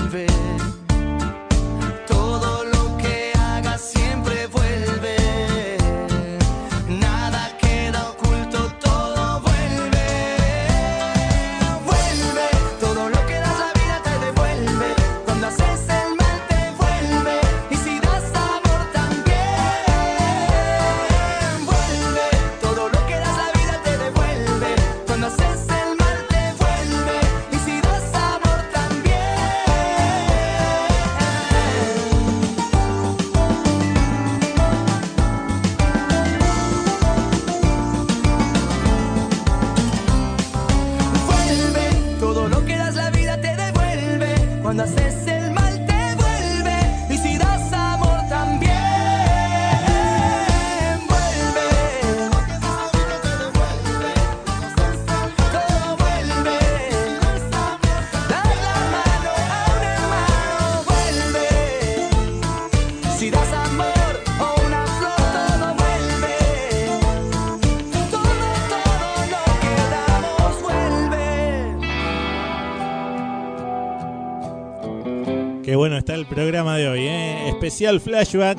el programa de hoy, ¿eh? Especial flashback.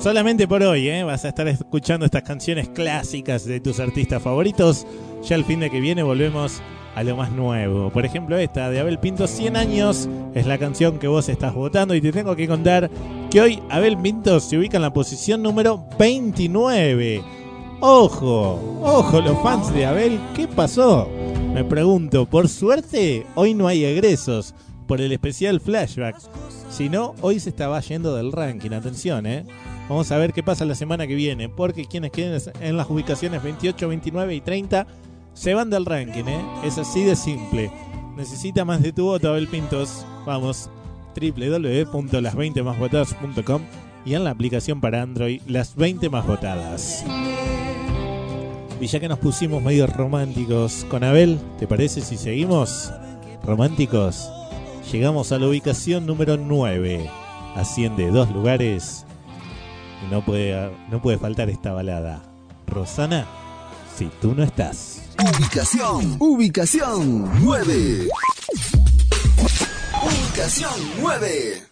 Solamente por hoy, ¿eh? Vas a estar escuchando estas canciones clásicas de tus artistas favoritos. Ya el fin de que viene volvemos a lo más nuevo. Por ejemplo, esta de Abel Pinto, 100 años, es la canción que vos estás votando. Y te tengo que contar que hoy Abel Pinto se ubica en la posición número 29. Ojo, ojo, los fans de Abel, ¿qué pasó? Me pregunto, por suerte, hoy no hay egresos por el especial flashback. Si no, hoy se estaba yendo del ranking. Atención, ¿eh? Vamos a ver qué pasa la semana que viene. Porque quienes queden en las ubicaciones 28, 29 y 30 se van del ranking, ¿eh? Es así de simple. Necesita más de tu voto, Abel Pintos. Vamos, www.las20másvotadas.com y en la aplicación para Android, las 20 más votadas. Y ya que nos pusimos medio románticos con Abel, ¿te parece si seguimos? Románticos, llegamos a la ubicación número 9. Asciende dos lugares y no puede, no puede faltar esta balada. Rosana, si tú no estás. Ubicación, ubicación 9. Ubicación 9.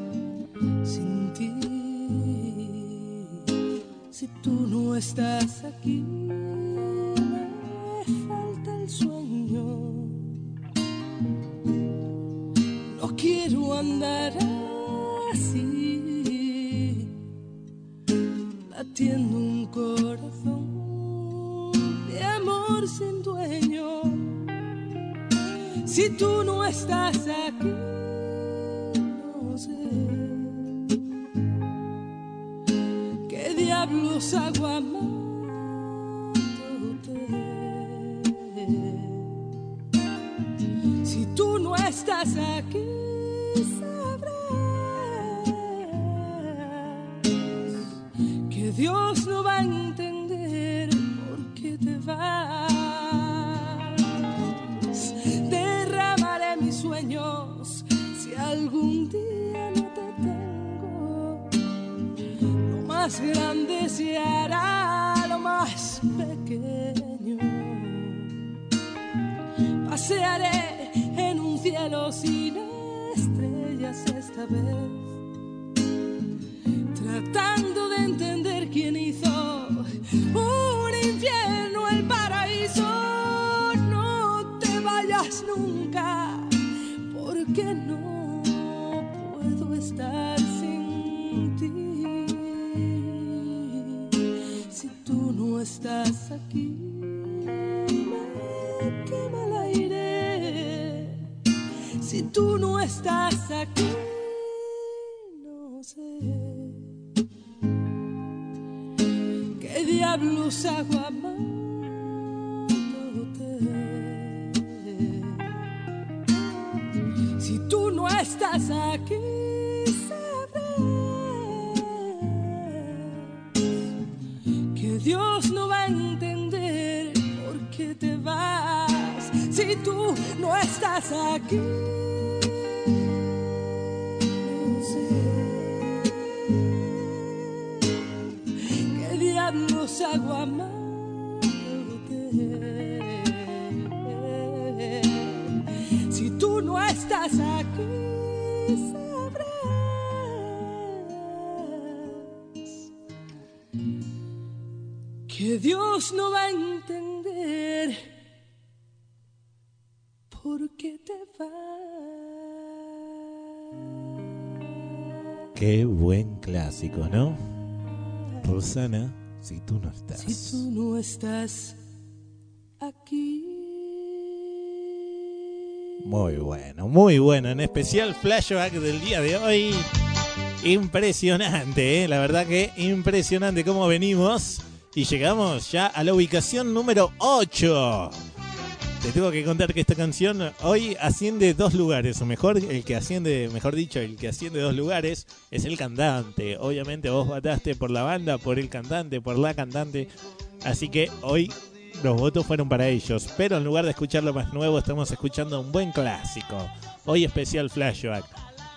sin ti. Si tú no estás aquí, me falta el sueño. No quiero andar así, latiendo un corazón de amor sin dueño. Si tú no estás aquí, diablos hago amándote. Si tú no estás aquí, ¿no? Rosana, si tú no estás. Si tú no estás aquí. Muy bueno, muy bueno. En especial flashback del día de hoy. Impresionante, ¿eh? la verdad que impresionante cómo venimos. Y llegamos ya a la ubicación número 8. Te tengo que contar que esta canción hoy asciende dos lugares, o mejor, el que asciende, mejor dicho, el que asciende dos lugares es el cantante. Obviamente vos votaste por la banda, por el cantante, por la cantante. Así que hoy los votos fueron para ellos. Pero en lugar de escuchar lo más nuevo, estamos escuchando un buen clásico. Hoy especial flashback.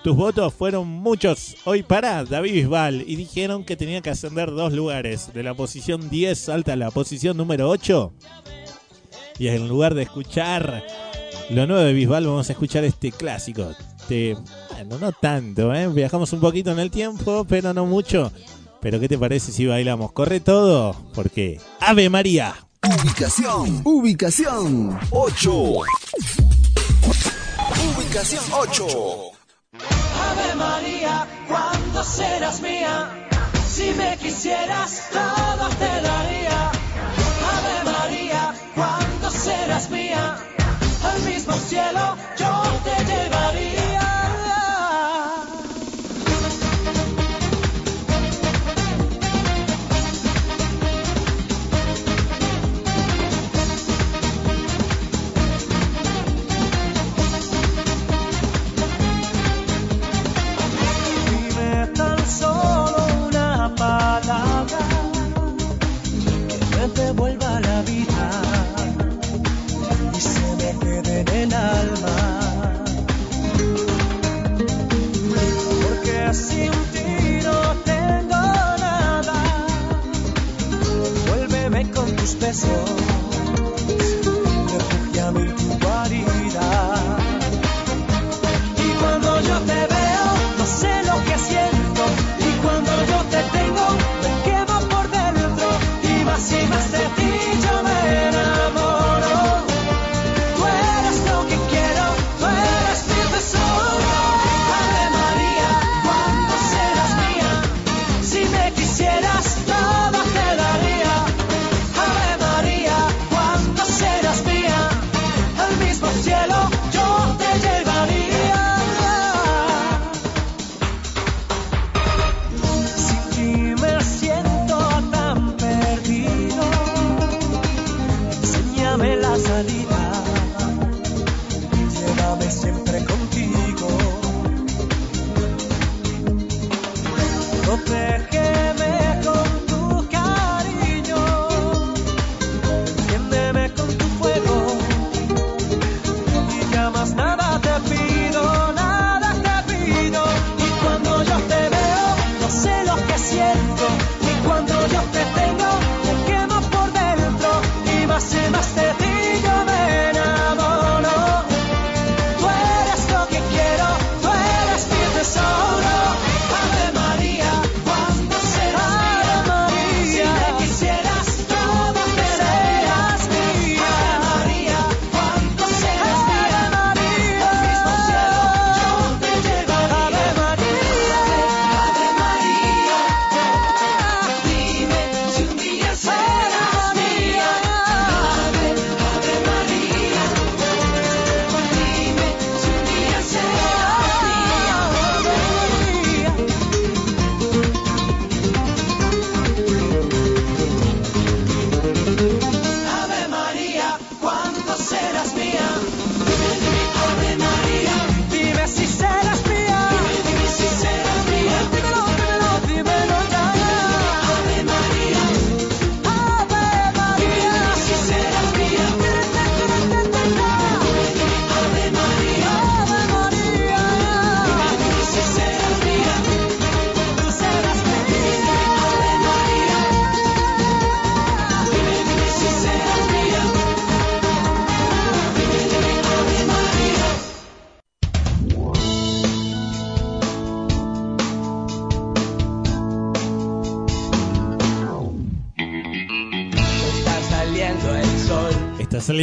Tus votos fueron muchos hoy para David Bisbal y dijeron que tenía que ascender dos lugares. De la posición 10 salta a la posición número 8. Y en lugar de escuchar lo nuevo de Bisbal, vamos a escuchar este clásico. Este, bueno, no tanto, ¿eh? Viajamos un poquito en el tiempo, pero no mucho. Pero ¿qué te parece si bailamos? Corre todo, porque Ave María. Ubicación, ubicación 8. Ubicación 8. Ave María, ¿cuándo serás mía? Si me quisieras, todo te daría. Serás mía? Al mismo cielo yo te llevaría.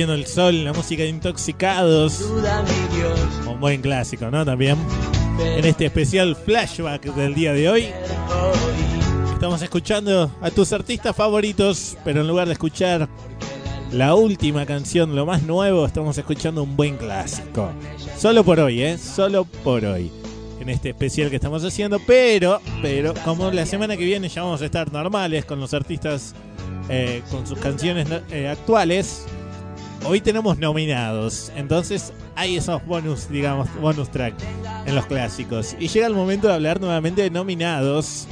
Saliendo el sol, la música de intoxicados. Un buen clásico, ¿no? También. En este especial flashback del día de hoy. Estamos escuchando a tus artistas favoritos, pero en lugar de escuchar la última canción, lo más nuevo, estamos escuchando un buen clásico. Solo por hoy, ¿eh? Solo por hoy. En este especial que estamos haciendo, pero, pero, como la semana que viene ya vamos a estar normales con los artistas eh, con sus canciones eh, actuales, hoy tenemos nominados. Entonces hay esos bonus, digamos, bonus track en los clásicos. Y llega el momento de hablar nuevamente de nominados.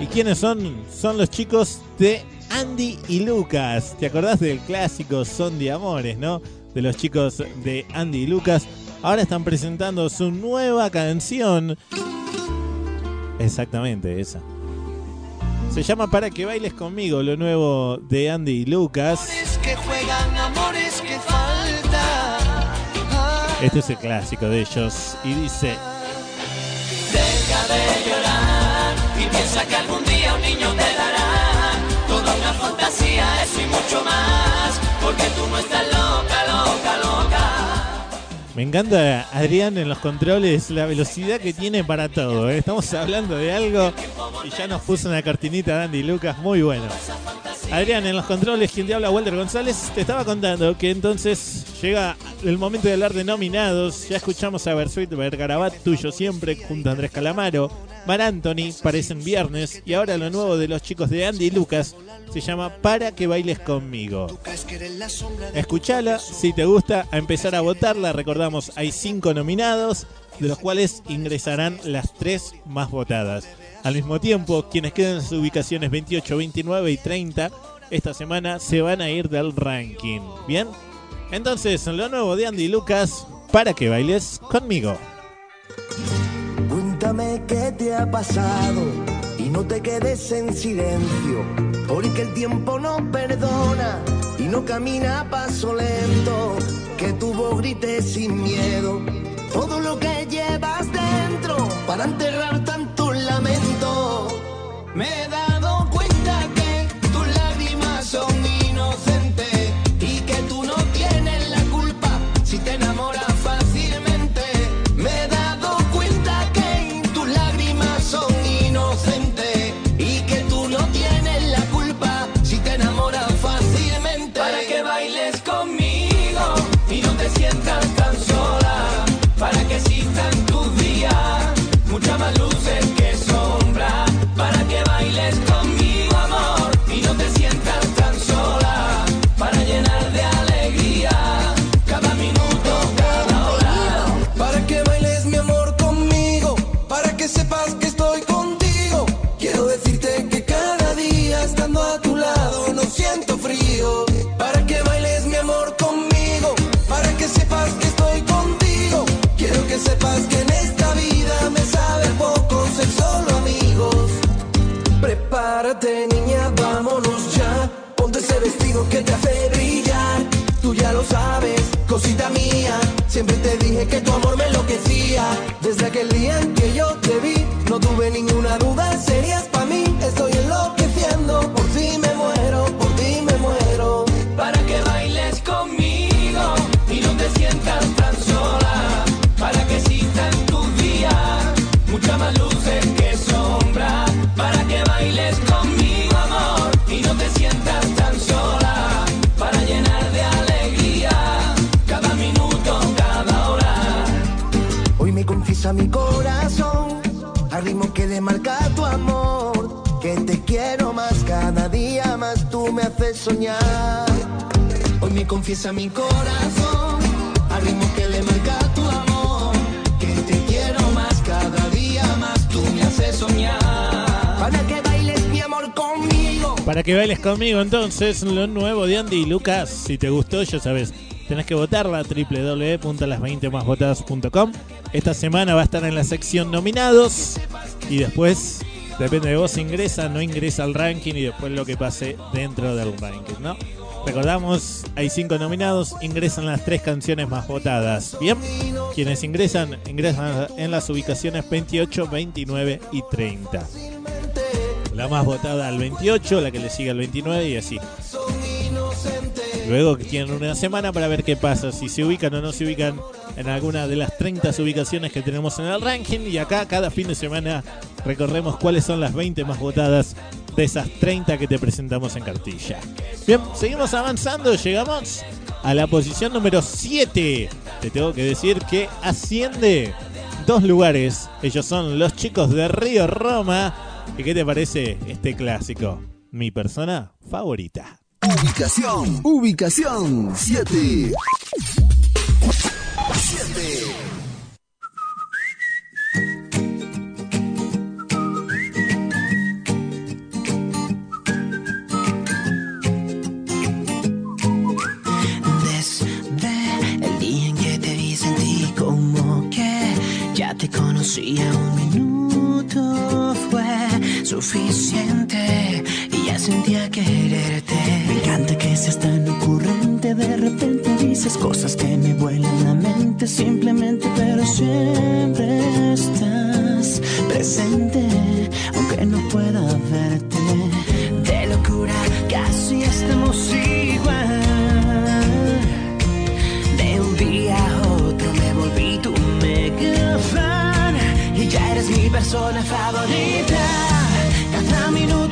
¿Y quiénes son? Son los chicos de Andy y Lucas. ¿Te acordás del clásico Son de Amores, no? De los chicos de Andy y Lucas. Ahora están presentando su nueva canción. Exactamente, esa. Se llama Para que bailes conmigo, lo nuevo de Andy y Lucas. Que juegan, amores que falta. Este es el clásico de ellos. Y dice, Deja de llorar y piensa que algún día un niño te dará toda una fantasía, eso y mucho más. Porque tú no estás loca, loca, loca. me encanta Adrián en los controles, la velocidad que tiene para todo. ¿eh? Estamos hablando de algo y ya nos puso una cartinita de Andy y Lucas muy bueno. Adrián en los controles, quien te habla Walter González, te estaba contando que entonces llega el momento de hablar de nominados. Ya escuchamos a Bersuit Vergarabat, tuyo siempre, junto a Andrés Calamaro. Mar Anthony, parecen viernes. Y ahora lo nuevo de los chicos de Andy y Lucas se llama Para que bailes conmigo. Escuchala, si te gusta, a empezar a votarla. Recordamos, hay cinco nominados, de los cuales ingresarán las tres más votadas. Al mismo tiempo, quienes quedan en sus ubicaciones 28, 29 y 30 esta semana se van a ir del ranking. ¿Bien? Entonces, lo nuevo de Andy Lucas, para que bailes conmigo. Cuéntame qué te ha pasado y no te quedes en silencio, porque el tiempo no perdona y no camina paso lento. Que tu voz grite sin miedo todo lo que llevas dentro para enterrar lamento. Me sabes, cosita mía. Siempre te dije que tu amor me enloquecía. Desde aquel día en que yo te vi, no tuve ninguna duda, serías para mí. Estoy enloqueciendo, por ti me muero, por ti me muero. Para que bailes conmigo y no te sientas tan sola. Para que existan tus días muchas más luces soñar. Hoy me confiesa mi corazón, al ritmo que le marca tu amor. Que te quiero más, cada día más tú me haces soñar. Para que bailes mi amor conmigo. Para que bailes conmigo entonces lo nuevo de Andy y Lucas. Si te gustó, ya sabes, tenés que votarla www.las20másvotadas.com. Esta semana va a estar en la sección nominados y después depende de vos ingresa, no ingresa al ranking y después lo que pase dentro del ranking, ¿no? Recordamos, hay cinco nominados, ingresan las tres canciones más votadas. Bien, quienes ingresan, ingresan en las ubicaciones 28, 29 y 30. La más votada al 28, la que le sigue al 29 y así. Luego tienen una semana para ver qué pasa, si se ubican o no se ubican en alguna de las 30 ubicaciones que tenemos en el ranking. Y acá cada fin de semana recorremos cuáles son las 20 más votadas de esas 30 que te presentamos en cartilla. Bien, seguimos avanzando, llegamos a la posición número 7. Te tengo que decir que asciende dos lugares. Ellos son los chicos de Río Roma. ¿Y qué te parece este clásico? Mi persona favorita. Ubicación, ubicación 7. Cosas que me vuelan la mente simplemente, pero siempre estás presente, aunque no pueda verte. De locura casi estamos igual. De un día a otro me volví tu mega fan y ya eres mi persona favorita. Cada minuto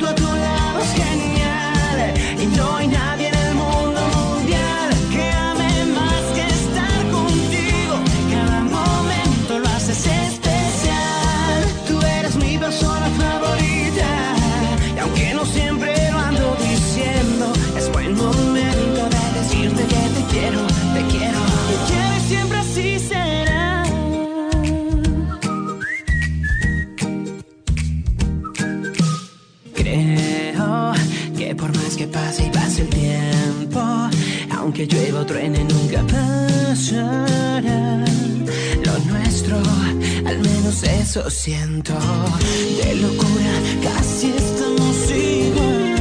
aunque llueva o truene nunca pasará. Lo nuestro, al menos eso siento. De locura casi estamos igual.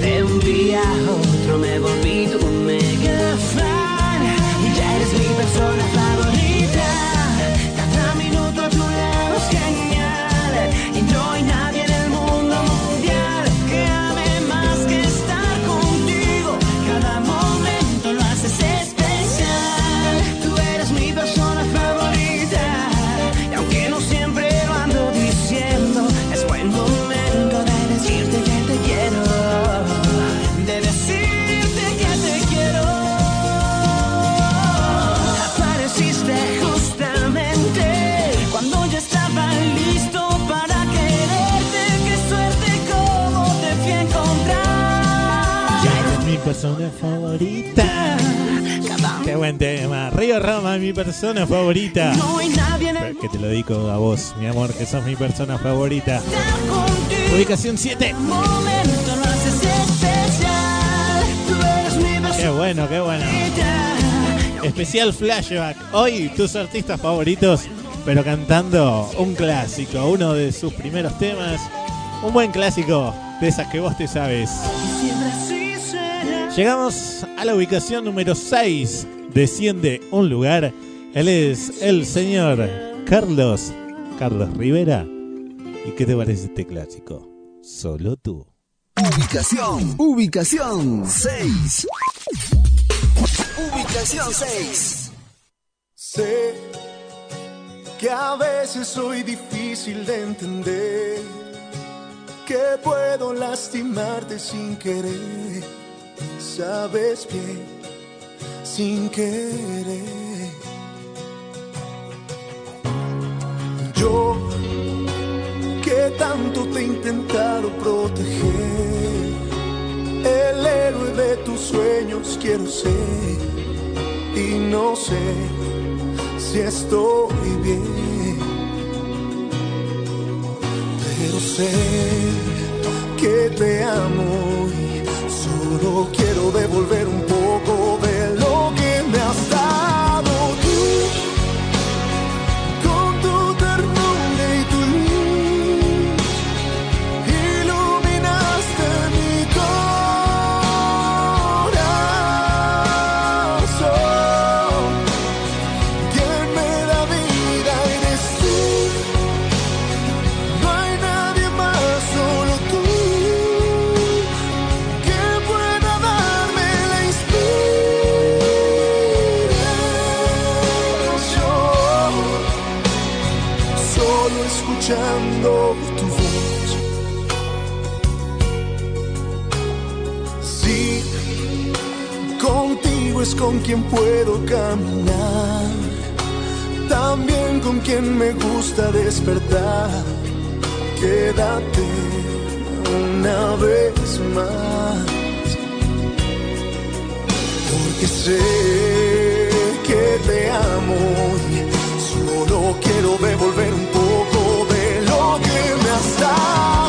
De un día a otro me volví tu mega fan ya eres mi persona persona favorita. No hay nadie en el Que te lo digo a vos, mi amor, que sos mi persona favorita. Ubicación 7. momento lo haces especial. Tú eres mi persona Qué bueno, qué bueno. Especial flashback. Hoy tus artistas favoritos, pero cantando un clásico, uno de sus primeros temas. Un buen clásico de esas que vos te sabes. Llegamos a la ubicación número 6. Desciende un lugar. Él es el señor Carlos. Carlos Rivera. ¿Y qué te parece este clásico? Solo tú. Ubicación, ubicación 6. Ubicación 6. Sé que a veces soy difícil de entender, que puedo lastimarte sin querer, sabes bien, sin querer. Yo que tanto te he intentado proteger, el héroe de tus sueños quiero ser y no sé si estoy bien, pero sé que te amo y solo quiero devolver un con quien puedo caminar, también con quien me gusta despertar. Quédate una vez más, porque sé que te amo y solo quiero devolver un poco de lo que me has dado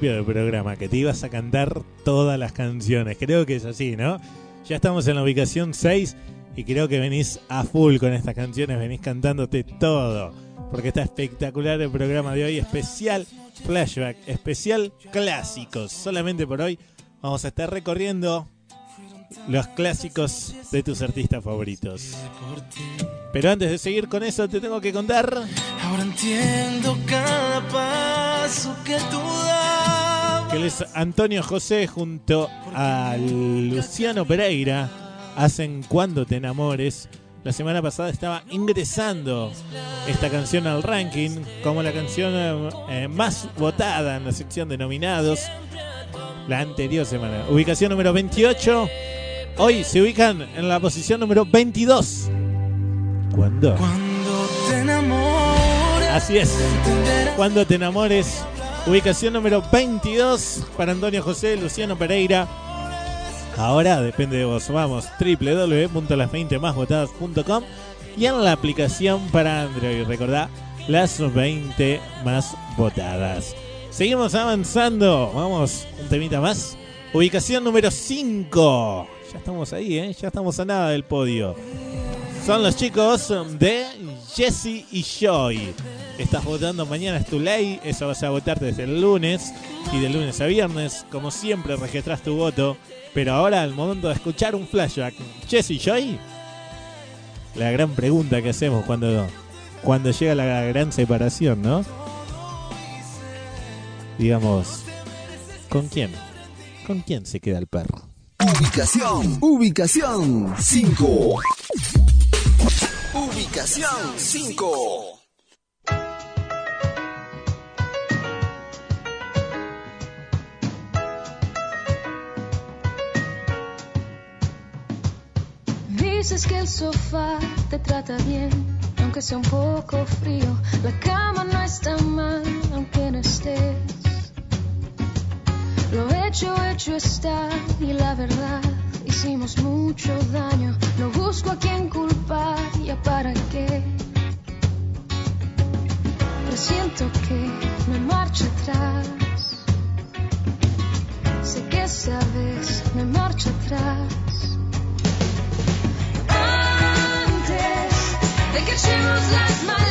del programa que te ibas a cantar todas las canciones. Creo que es así, ¿no? Ya estamos en la ubicación 6 y creo que venís a full con estas canciones, venís cantándote todo. Porque está espectacular el programa de hoy, especial flashback, especial clásicos. Solamente por hoy vamos a estar recorriendo los clásicos de tus artistas favoritos. Pero antes de seguir con eso, te tengo que contar Ahora entiendo cada paso que tú das. que es Antonio José junto a Luciano Pereira hacen Cuando te enamores. La semana pasada estaba ingresando esta canción al ranking como la canción eh, más votada en la sección de nominados la anterior semana. Ubicación número 28. Hoy se ubican en la posición número 22. ¿Cuándo? Cuando te enamores. Así es. Cuando te enamores. Ubicación número 22 para Antonio José, Luciano Pereira. Ahora depende de vos. Vamos, www.las20másvotadas.com y en la aplicación para Android. Recordá, las 20 más votadas. Seguimos avanzando. Vamos, un temita más. Ubicación número 5. Ya estamos ahí, ¿eh? Ya estamos a nada del podio. Son los chicos de Jesse y Joy. Estás votando mañana es tu ley. Eso vas a votar desde el lunes y de lunes a viernes. Como siempre, registras tu voto. Pero ahora, al momento de escuchar un flashback, Jesse y Joy. La gran pregunta que hacemos cuando, cuando llega la gran separación, ¿no? Digamos, ¿con quién? ¿Con quién se queda el perro? Ubicación, ubicación 5. Ubicación 5. Dices que el sofá te trata bien, aunque sea un poco frío. La cama no está mal, aunque no estés. Lo hecho, hecho está, y la verdad, hicimos mucho daño. No busco a quien culpar, ya para qué. Pero siento que me marcho atrás. Sé que esta vez me marcho atrás. Antes de que echemos las maletas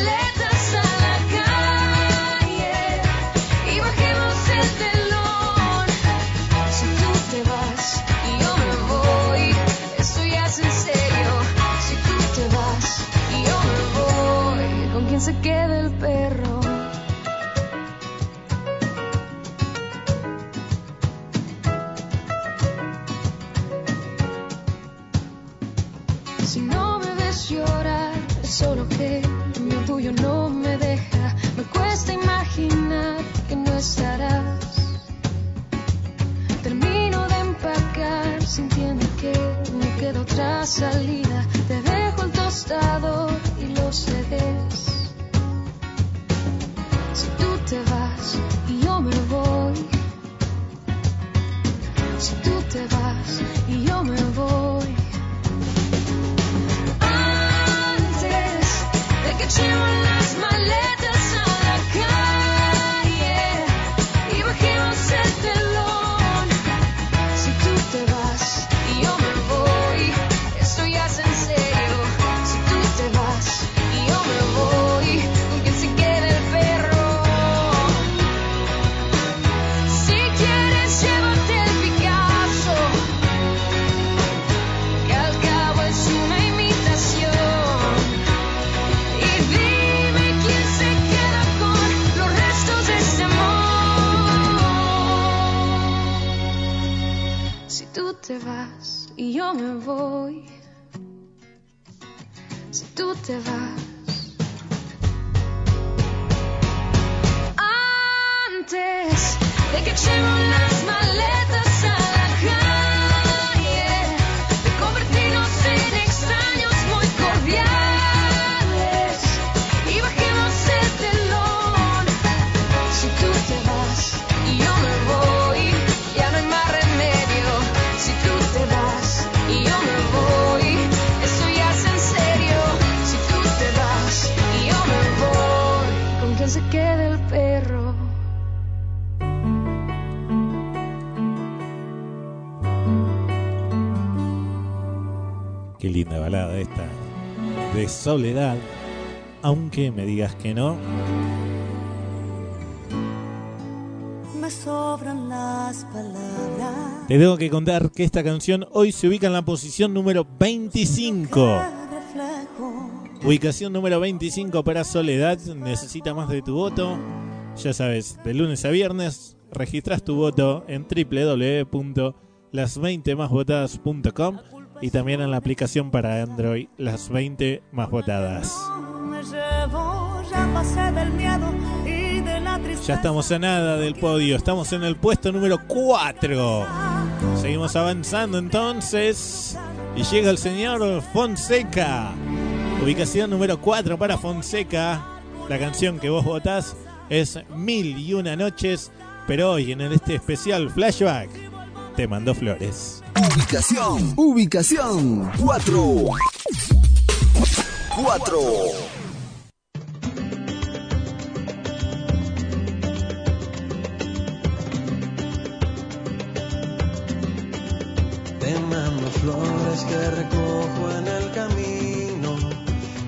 perro? Soledad. Aunque me digas que no, Me sobran las palabras. te tengo que contar que esta canción hoy se ubica en la posición número 25. Reflejo. Ubicación número 25 para Soledad. Necesita más de tu voto. Ya sabes, de lunes a viernes registras tu voto en www.las20másvotadas.com y también en la aplicación para Android Las 20 más votadas. Ya estamos a nada del podio, estamos en el puesto número 4. Seguimos avanzando entonces y llega el señor Fonseca. Ubicación número 4 para Fonseca. La canción que vos votás es Mil y una noches, pero hoy en este especial flashback te mando flores. Ubicación, ubicación 4. 4. Te mando flores que recojo en el camino.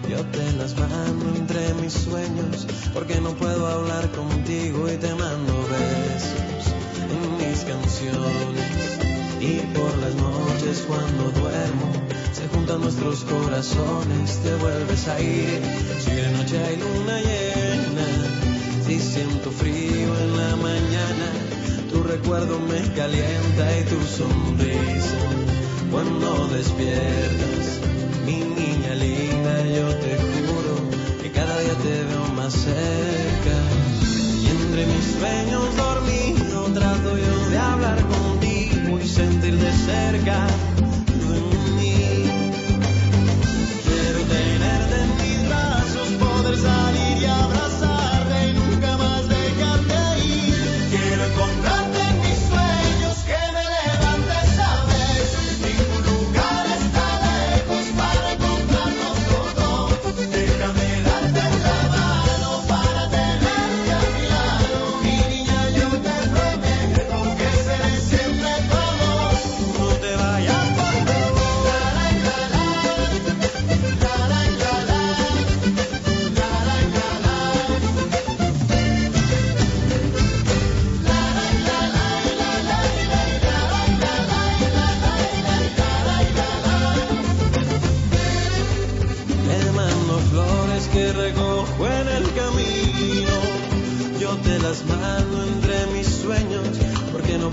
Yo te las mando entre mis sueños porque no puedo hablar contigo y te mando besos en mis canciones. Y por las noches cuando duermo se juntan nuestros corazones, te vuelves a ir. Si de noche hay luna llena, si siento frío en la mañana, tu recuerdo me calienta y tu sonrisa. Cuando despiertas, mi niña linda, yo te juro que cada día te veo más cerca. Y entre mis sueños dormido trato yo de hablar sentir de cerca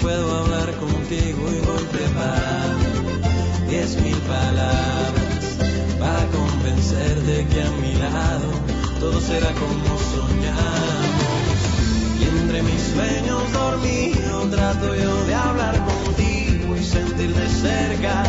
puedo hablar contigo y voy preparando diez mil palabras para convencerte que a mi lado todo será como soñamos. Y entre mis sueños dormido trato yo de hablar contigo y sentir de cerca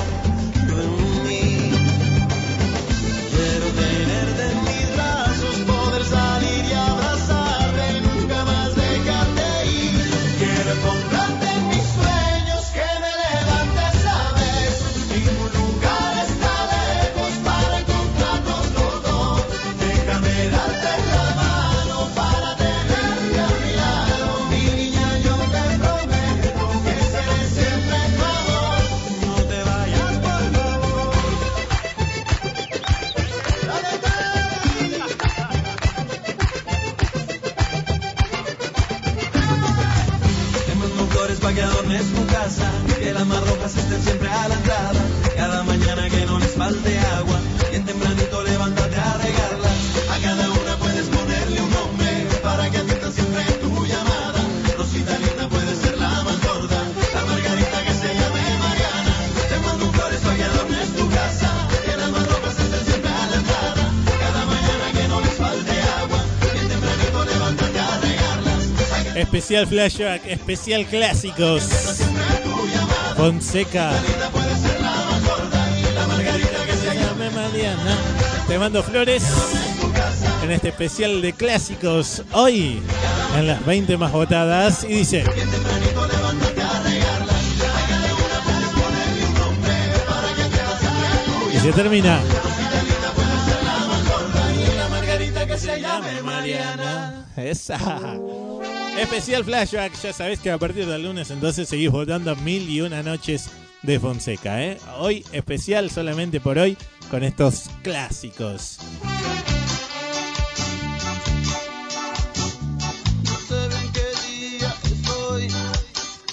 Especial flashback, especial clásicos. Fonseca. Te mando flores en este especial de clásicos. Hoy en las 20 más votadas. Y dice. Y se termina. Esa. Especial flashback. Ya sabés que a partir del lunes entonces seguís votando mil y una noches de Fonseca. ¿eh? Hoy especial solamente por hoy con estos clásicos.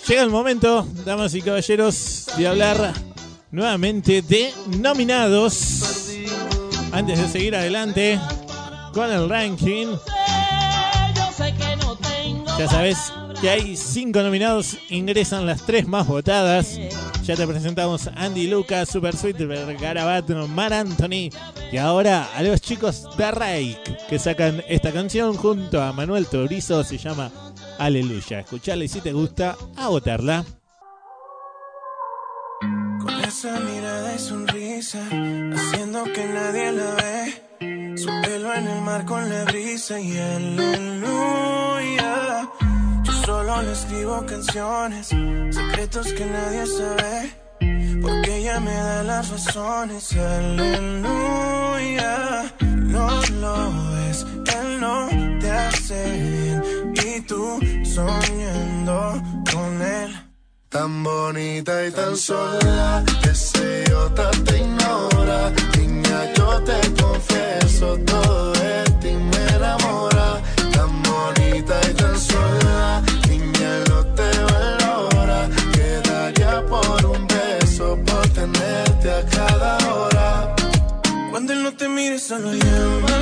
Llega el momento, damas y caballeros, de hablar nuevamente de nominados. Antes de seguir adelante con el ranking, ya sabes que hay cinco nominados, ingresan las tres más votadas. Ya te presentamos Andy Lucas, Super Sweet, Garabato, Mar Anthony. Y ahora a los chicos de Rake que sacan esta canción junto a Manuel Torizo, se llama Aleluya. Escuchala y si te gusta, a votarla. Con esa mirada y sonrisa, haciendo que nadie la ve. Su pelo en el mar con la brisa y aleluya. Solo le escribo canciones, secretos que nadie sabe. Porque ella me da las razones, aleluya. No lo ves, él no te hace bien. Y tú soñando con él. Tan bonita y tan sola, ese idiota te ignora. Niña, yo te confieso, todo Cuando él no te mire, solo llámame.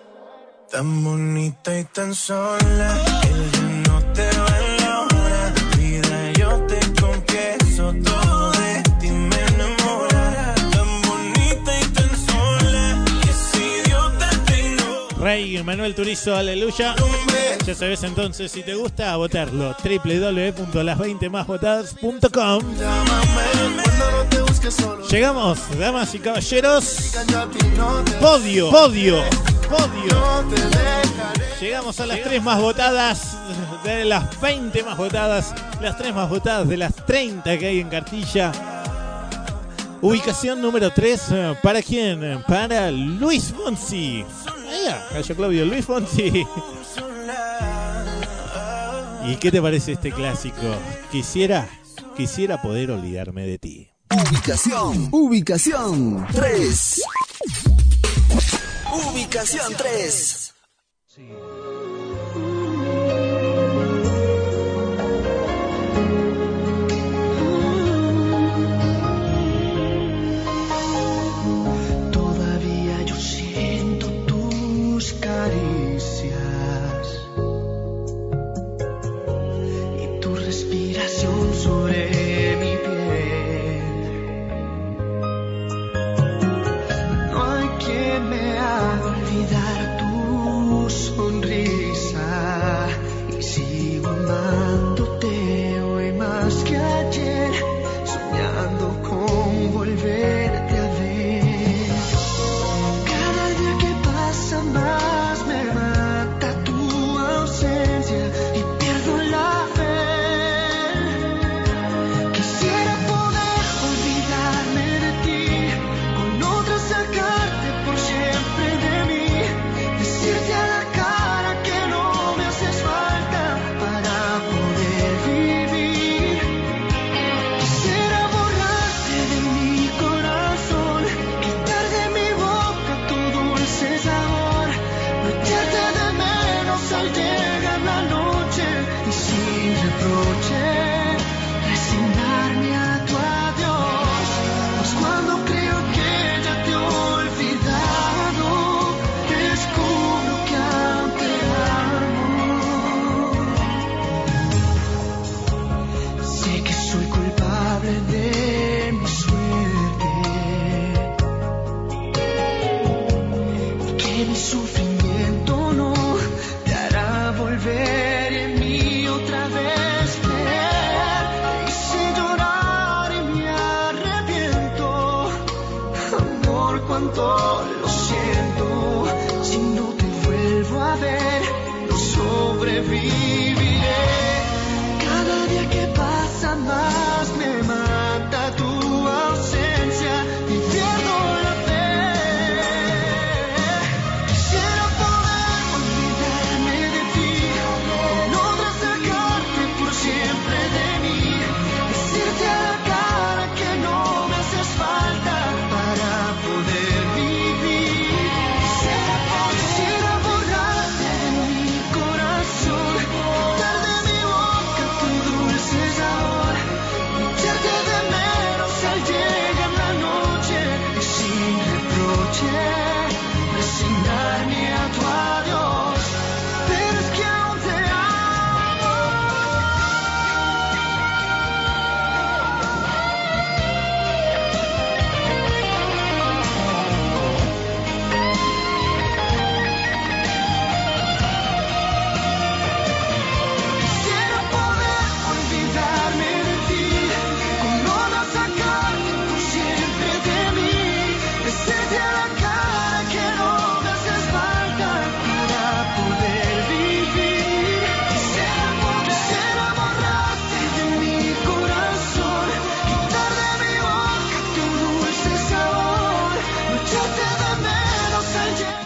Tan bonita y tan sola, él Manuel Turizo, aleluya. Ya sabes entonces, si te gusta, votarlo. www.las20másvotadas.com Llegamos, damas y caballeros. Podio, podio, podio. Llegamos a las tres más votadas de las 20 más votadas, las tres más votadas de las 30 que hay en cartilla. Ubicación número 3, ¿para quién? Para Luis Fonsi. Ahí, Gallo Claudio, Luis Fonsi. ¿Y qué te parece este clásico? Quisiera, quisiera poder olvidarme de ti. Ubicación, ubicación 3. Ubicación 3.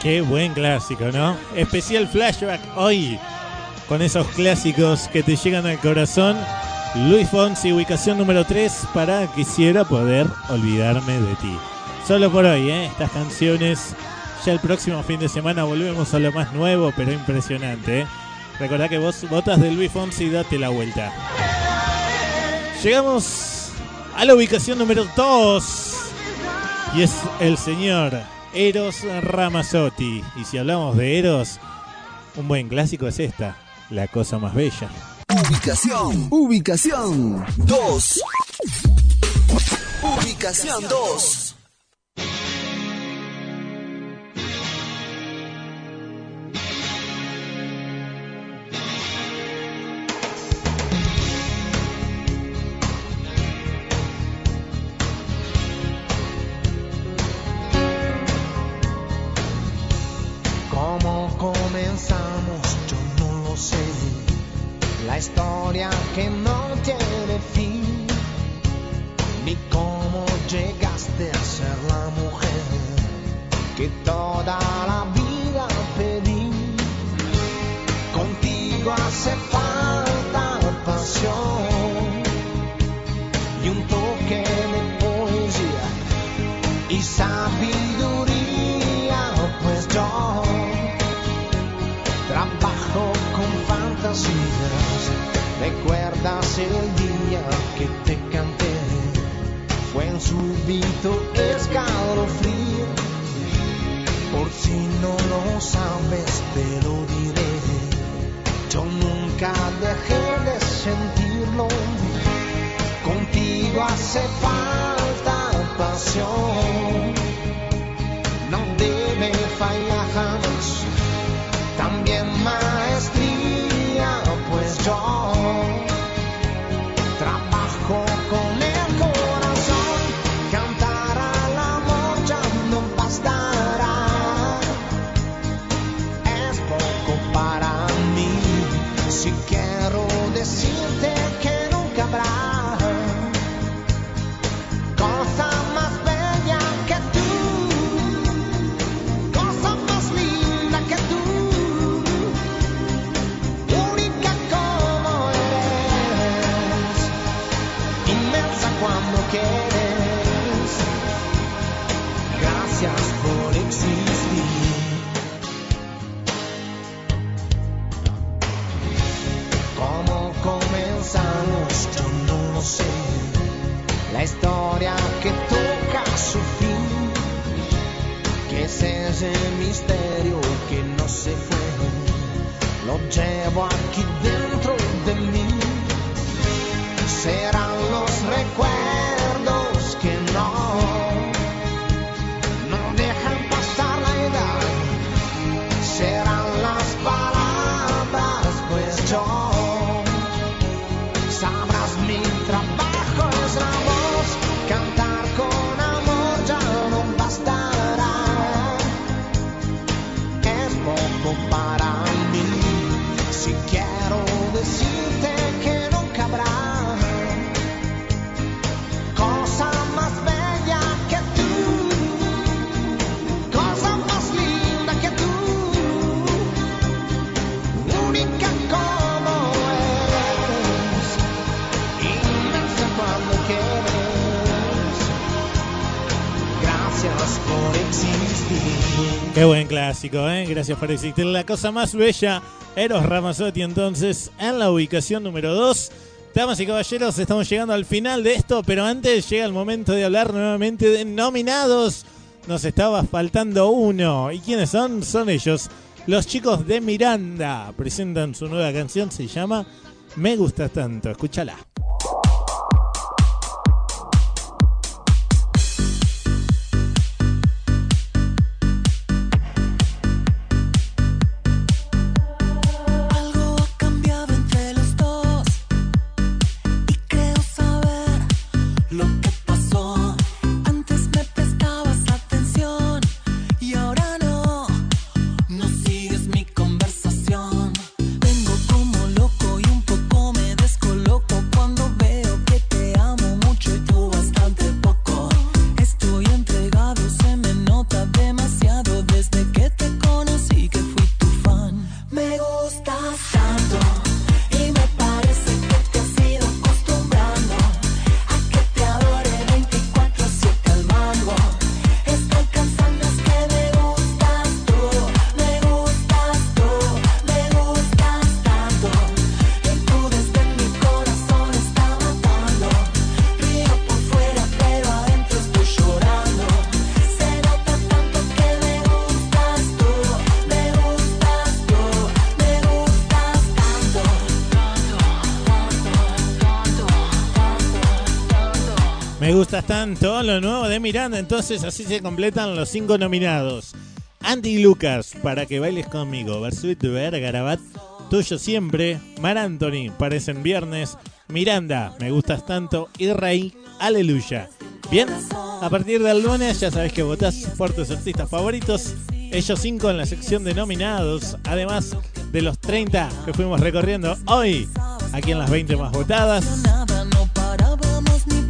Qué buen clásico, ¿no? Especial flashback hoy con esos clásicos que te llegan al corazón. Luis Fonsi, ubicación número 3 para Quisiera poder olvidarme de ti. Solo por hoy, ¿eh? Estas canciones. Ya el próximo fin de semana volvemos a lo más nuevo, pero impresionante, ¿eh? Recordá que vos votas de Luis Fonsi, date la vuelta. Llegamos a la ubicación número 2. Y es el señor Eros Ramazzotti. Y si hablamos de Eros, un buen clásico es esta, La cosa más bella. Ubicación, ubicación 2. Ubicación 2. Qué buen clásico, ¿eh? Gracias por existir. La cosa más bella, Eros Ramazzotti, entonces, en la ubicación número 2. Damas y caballeros, estamos llegando al final de esto, pero antes llega el momento de hablar nuevamente de nominados. Nos estaba faltando uno. ¿Y quiénes son? Son ellos. Los chicos de Miranda presentan su nueva canción, se llama Me gusta tanto. Escúchala. Me gustas tanto lo nuevo de Miranda, entonces así se completan los cinco nominados. Andy Lucas, para que bailes conmigo. Versuit Vergarabat, tuyo siempre. Mar Anthony, parecen viernes. Miranda, me gustas tanto. Y Rey, aleluya. Bien, a partir del lunes ya sabes que votás por tus artistas favoritos. Ellos cinco en la sección de nominados, además de los 30 que fuimos recorriendo hoy, aquí en las 20 más votadas.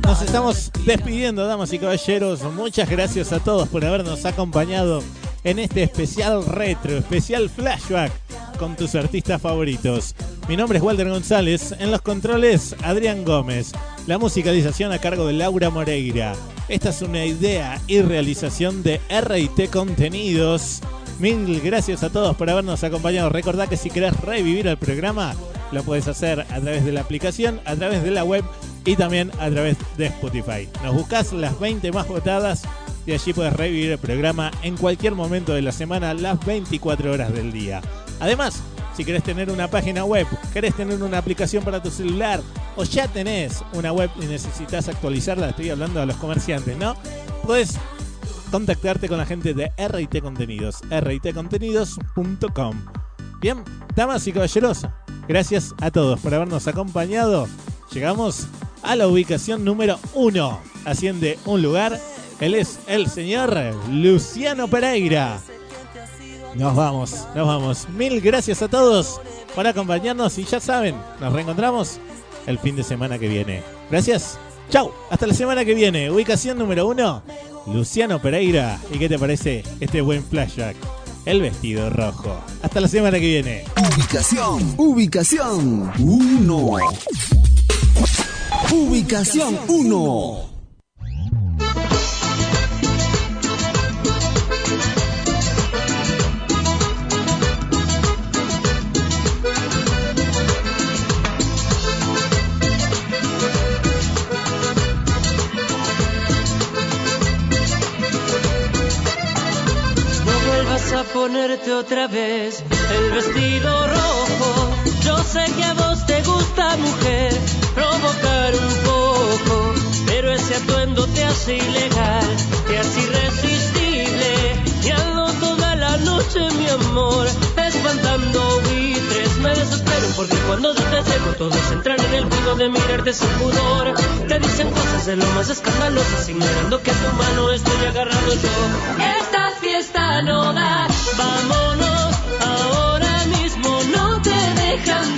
Nos estamos despidiendo, damas y caballeros. Muchas gracias a todos por habernos acompañado en este especial retro, especial flashback con tus artistas favoritos. Mi nombre es Walter González, en los controles Adrián Gómez, la musicalización a cargo de Laura Moreira. Esta es una idea y realización de RT Contenidos. Mil gracias a todos por habernos acompañado. Recordá que si querés revivir el programa, lo puedes hacer a través de la aplicación, a través de la web y también a través de Spotify. Nos buscas las 20 más votadas y allí puedes revivir el programa en cualquier momento de la semana, las 24 horas del día. Además, si querés tener una página web, querés tener una aplicación para tu celular o ya tenés una web y necesitas actualizarla, estoy hablando a los comerciantes, ¿no? Puedes contactarte con la gente de RT Contenidos, rtcontenidos.com. Bien, damas y caballeros, gracias a todos por habernos acompañado. Llegamos a la ubicación número uno. Asciende un lugar. Él es el señor Luciano Pereira. Nos vamos, nos vamos. Mil gracias a todos por acompañarnos y ya saben, nos reencontramos el fin de semana que viene. Gracias. Chau, hasta la semana que viene. Ubicación número uno, Luciano Pereira. ¿Y qué te parece este buen flashback? El vestido rojo. Hasta la semana que viene. Ubicación, ubicación 1. Ubicación 1. No vuelvas a ponerte otra vez el vestido rojo. Sé que a vos te gusta, mujer, provocar un poco. Pero ese atuendo te hace ilegal, te hace irresistible. Y ando toda la noche, mi amor, espantando buitres. Me desespero porque cuando yo te llego, todos entran en el juego de mirarte sin pudor. Te dicen cosas de lo más escandalosas, ignorando que a tu mano estoy agarrado yo. Esta fiesta no da, vámonos ahora mismo, no te dejan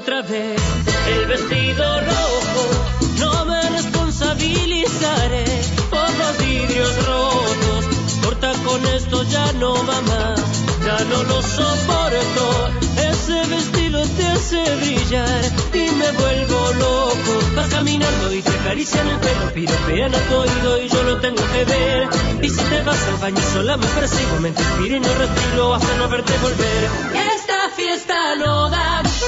otra vez el vestido rojo. No me responsabilizaré por los vidrios rotos. Corta con esto, ya no mamá, ya no lo soporto. Ese vestido te hace brillar y me vuelvo loco. Vas caminando y te acarician el pelo, piropean a tu oído y yo lo tengo que ver. Y si te vas al baño sola me persigo, me inspiro y no respiro hasta no verte volver.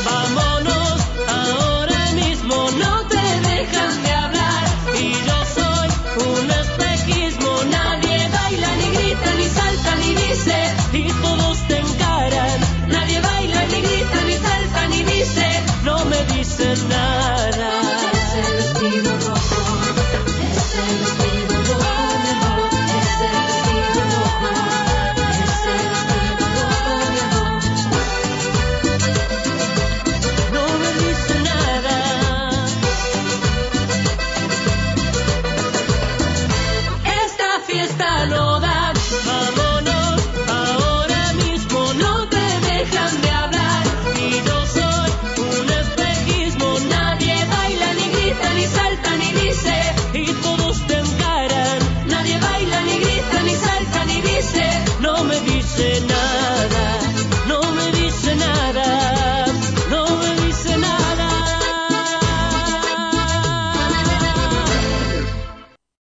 Vámonos ahora mismo, no te dejan de hablar. Y yo soy un espejismo, nadie baila, ni grita, ni salta, ni dice. Y todos te encaran. Nadie baila, ni grita, ni salta, ni dice. No me dicen nada.